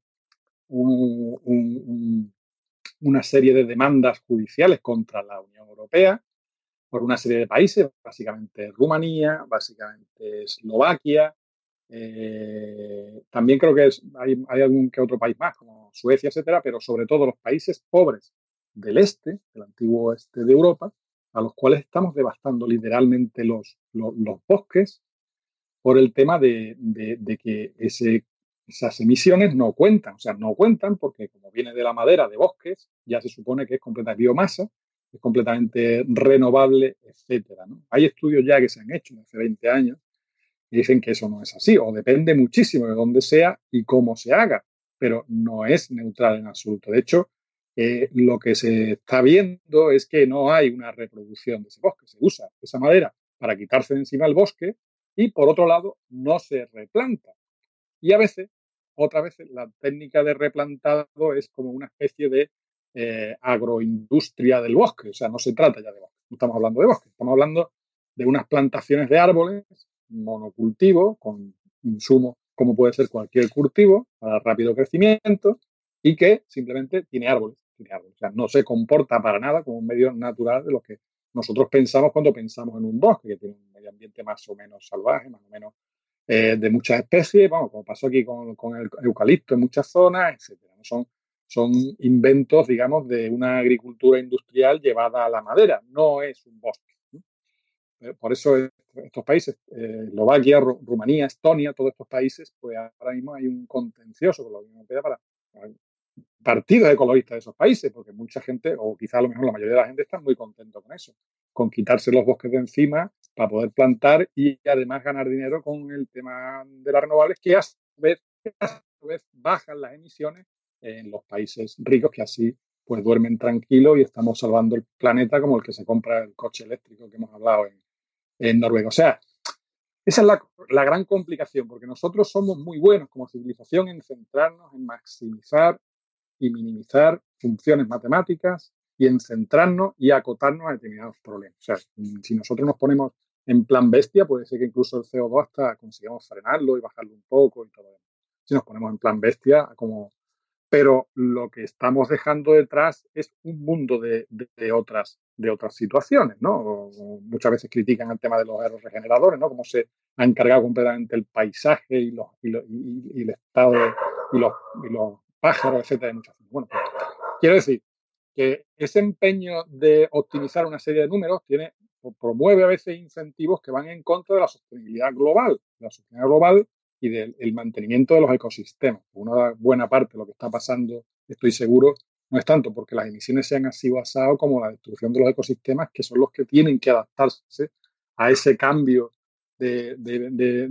una serie de demandas judiciales contra la Unión Europea por una serie de países, básicamente Rumanía, básicamente Eslovaquia. Eh, también creo que hay, algún que otro país más, como Suecia, etcétera, pero sobre todo los países pobres del este, del antiguo este de Europa, a los cuales estamos devastando literalmente los, bosques por el tema de, que esas emisiones no cuentan. O sea, no cuentan porque como viene de la madera de bosques, ya se supone que es completa biomasa, es completamente renovable, etcétera. Hay estudios ya que se han hecho hace 20 años dicen que eso no es así, o depende muchísimo de dónde sea y cómo se haga, pero no es neutral en absoluto. De hecho, eh, lo que se está viendo es que no hay una reproducción de ese bosque. Se usa esa madera para quitarse de encima el bosque y, por otro lado, no se replanta. Y a veces, otra vez, la técnica de replantado es como una especie de eh, agroindustria del bosque. O sea, no se trata ya de bosque. No estamos hablando de bosque. Estamos hablando de unas plantaciones de árboles monocultivo con insumo como puede ser cualquier cultivo para rápido crecimiento y que simplemente tiene árboles. O sea, no se comporta para nada como un medio natural de lo que nosotros pensamos cuando pensamos en un bosque, que tiene un medio ambiente más o menos salvaje, más o menos eh, de muchas especies, vamos, como pasó aquí con, el eucalipto en muchas zonas, etcétera. Son, son inventos, digamos, de una agricultura industrial llevada a la madera, no es un bosque. Por eso estos países, eh, Eslovaquia, Rumanía, Estonia, todos estos países, pues ahora mismo hay un contencioso con la Unión Europea para partidos ecologistas de esos países, porque mucha gente, o quizá a lo mejor la mayoría de la gente, está muy contento con eso, con quitarse los bosques de encima para poder plantar y además ganar dinero con el tema de las renovables, que a su vez, bajan las emisiones en los países ricos, que así pues duermen tranquilos y estamos salvando el planeta como el que se compra el coche eléctrico que hemos hablado en, en Noruega. O sea, esa es la, la, gran complicación, porque nosotros somos muy buenos como civilización en centrarnos en maximizar y minimizar funciones matemáticas y en centrarnos y acotarnos a determinados problemas. O sea, si nosotros nos ponemos en plan bestia, puede ser que incluso el CO2 hasta consigamos frenarlo y bajarlo un poco y todo eso. Si nos ponemos en plan bestia, como... Pero lo que estamos dejando detrás es un mundo de, de, otras, de otras situaciones, ¿no? Muchas veces critican el tema de los aeroregeneradores, ¿no? Cómo se ha encargado completamente el paisaje y, los, y, el estado y los, y los pájaros, etcétera, de muchas Bueno, pues, quiero decir que ese empeño de optimizar una serie de números promueve a veces incentivos que van en contra de la sostenibilidad global, de la sostenibilidad global y del mantenimiento de los ecosistemas. Una buena parte de lo que está pasando, estoy seguro, no es tanto porque las emisiones sean así basadas como la destrucción de los ecosistemas, que son los que tienen que adaptarse a ese cambio de,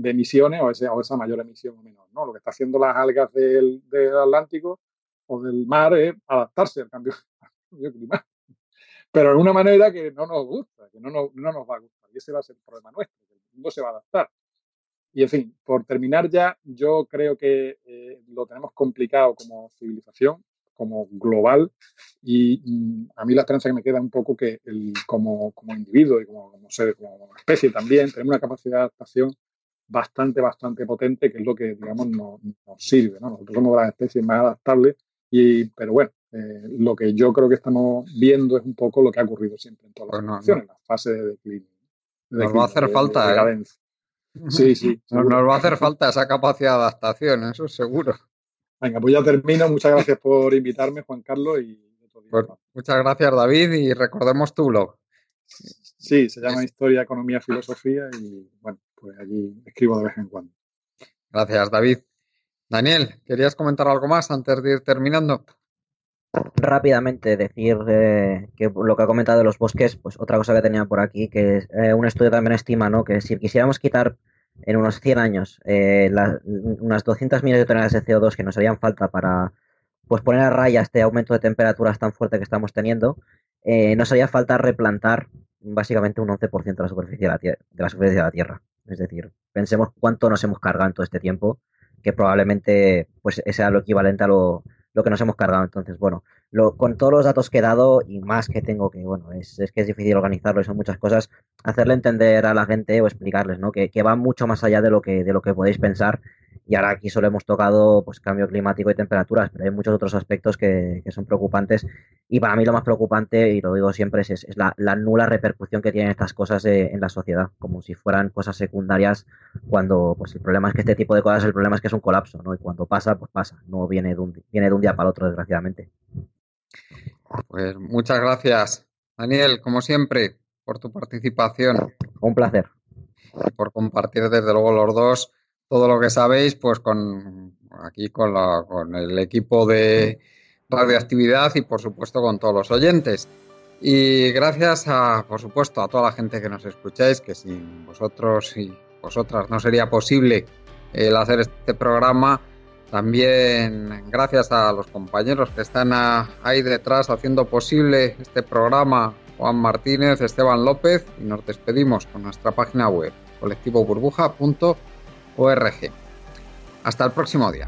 emisiones o, ese, esa mayor emisión o menor. ¿no? Lo que está haciendo las algas del, Atlántico o del mar es adaptarse al cambio, climático. Pero de una manera que no nos gusta, que no nos, no nos va a gustar. Y ese va a ser el problema nuestro, que el mundo se va a adaptar. Y en fin, por terminar ya, yo creo que eh, lo tenemos complicado como civilización, como global, y mm, a mí la esperanza que me queda un poco que el, como, como individuo y como, como, ser, como especie también, tenemos una capacidad de adaptación bastante, bastante potente, que es lo que, digamos, nos, nos sirve. ¿no? Nosotros somos de las especies más adaptables, y, pero bueno, eh, lo que yo creo que estamos viendo es un poco lo que ha ocurrido siempre en todas las naciones, en la fase de declive. nos va a hacer falta, ¿eh? Sí, sí. Nos, va a hacer falta esa capacidad de adaptación, eso seguro. Venga, pues ya termino. Muchas gracias por invitarme, Juan Carlos. Y pues muchas gracias, David, y recordemos tu blog. Sí, se llama Historia, Economía, Filosofía y bueno, pues allí escribo de vez en cuando. Gracias, David. Daniel, ¿querías comentar algo más antes de ir terminando? Rápidamente decir eh, que lo que ha comentado de los bosques, pues otra cosa que tenía por aquí, que eh, un estudio también estima ¿no? que si quisiéramos quitar en unos 100 años eh, unas 200 millones de toneladas de CO2 que nos harían falta para pues poner a raya este aumento de temperaturas tan fuerte que estamos teniendo, nos haría falta replantar básicamente un 11% de la superficie de la, de la superficie de la Tierra. Es decir, pensemos cuánto nos hemos cargado en todo este tiempo, que probablemente pues sea lo equivalente a lo lo que nos hemos cargado. Entonces, bueno, lo, con todos los datos que he dado y más que tengo, que bueno, es, es que es difícil organizarlo y son muchas cosas, hacerle entender a la gente o explicarles, ¿no? Que, que va mucho más allá de lo que, de lo que podéis pensar y ahora aquí solo hemos tocado pues cambio climático y temperaturas, pero hay muchos otros aspectos que, que son preocupantes. Y para mí lo más preocupante, y lo digo siempre, es, es la, la, nula repercusión que tienen estas cosas eh, en la sociedad, como si fueran cosas secundarias, cuando pues el problema es que este tipo de cosas, el problema es que es un colapso, ¿no? Y cuando pasa, pues pasa, no viene de un, viene de un día para el otro, desgraciadamente. Pues muchas gracias, Daniel, como siempre, por tu participación. Un placer. Por compartir desde luego los dos todo lo que sabéis, pues con aquí con, el equipo de radioactividad y por supuesto con todos los oyentes. Y gracias a, por supuesto, a toda la gente que nos escucháis, que sin vosotros y vosotras no sería posible el hacer este programa. También gracias a los compañeros que están ahí detrás haciendo posible este programa, Juan Martínez, Esteban López, y nos despedimos con nuestra página web colectivoburbuja.com org. Hasta el próximo día.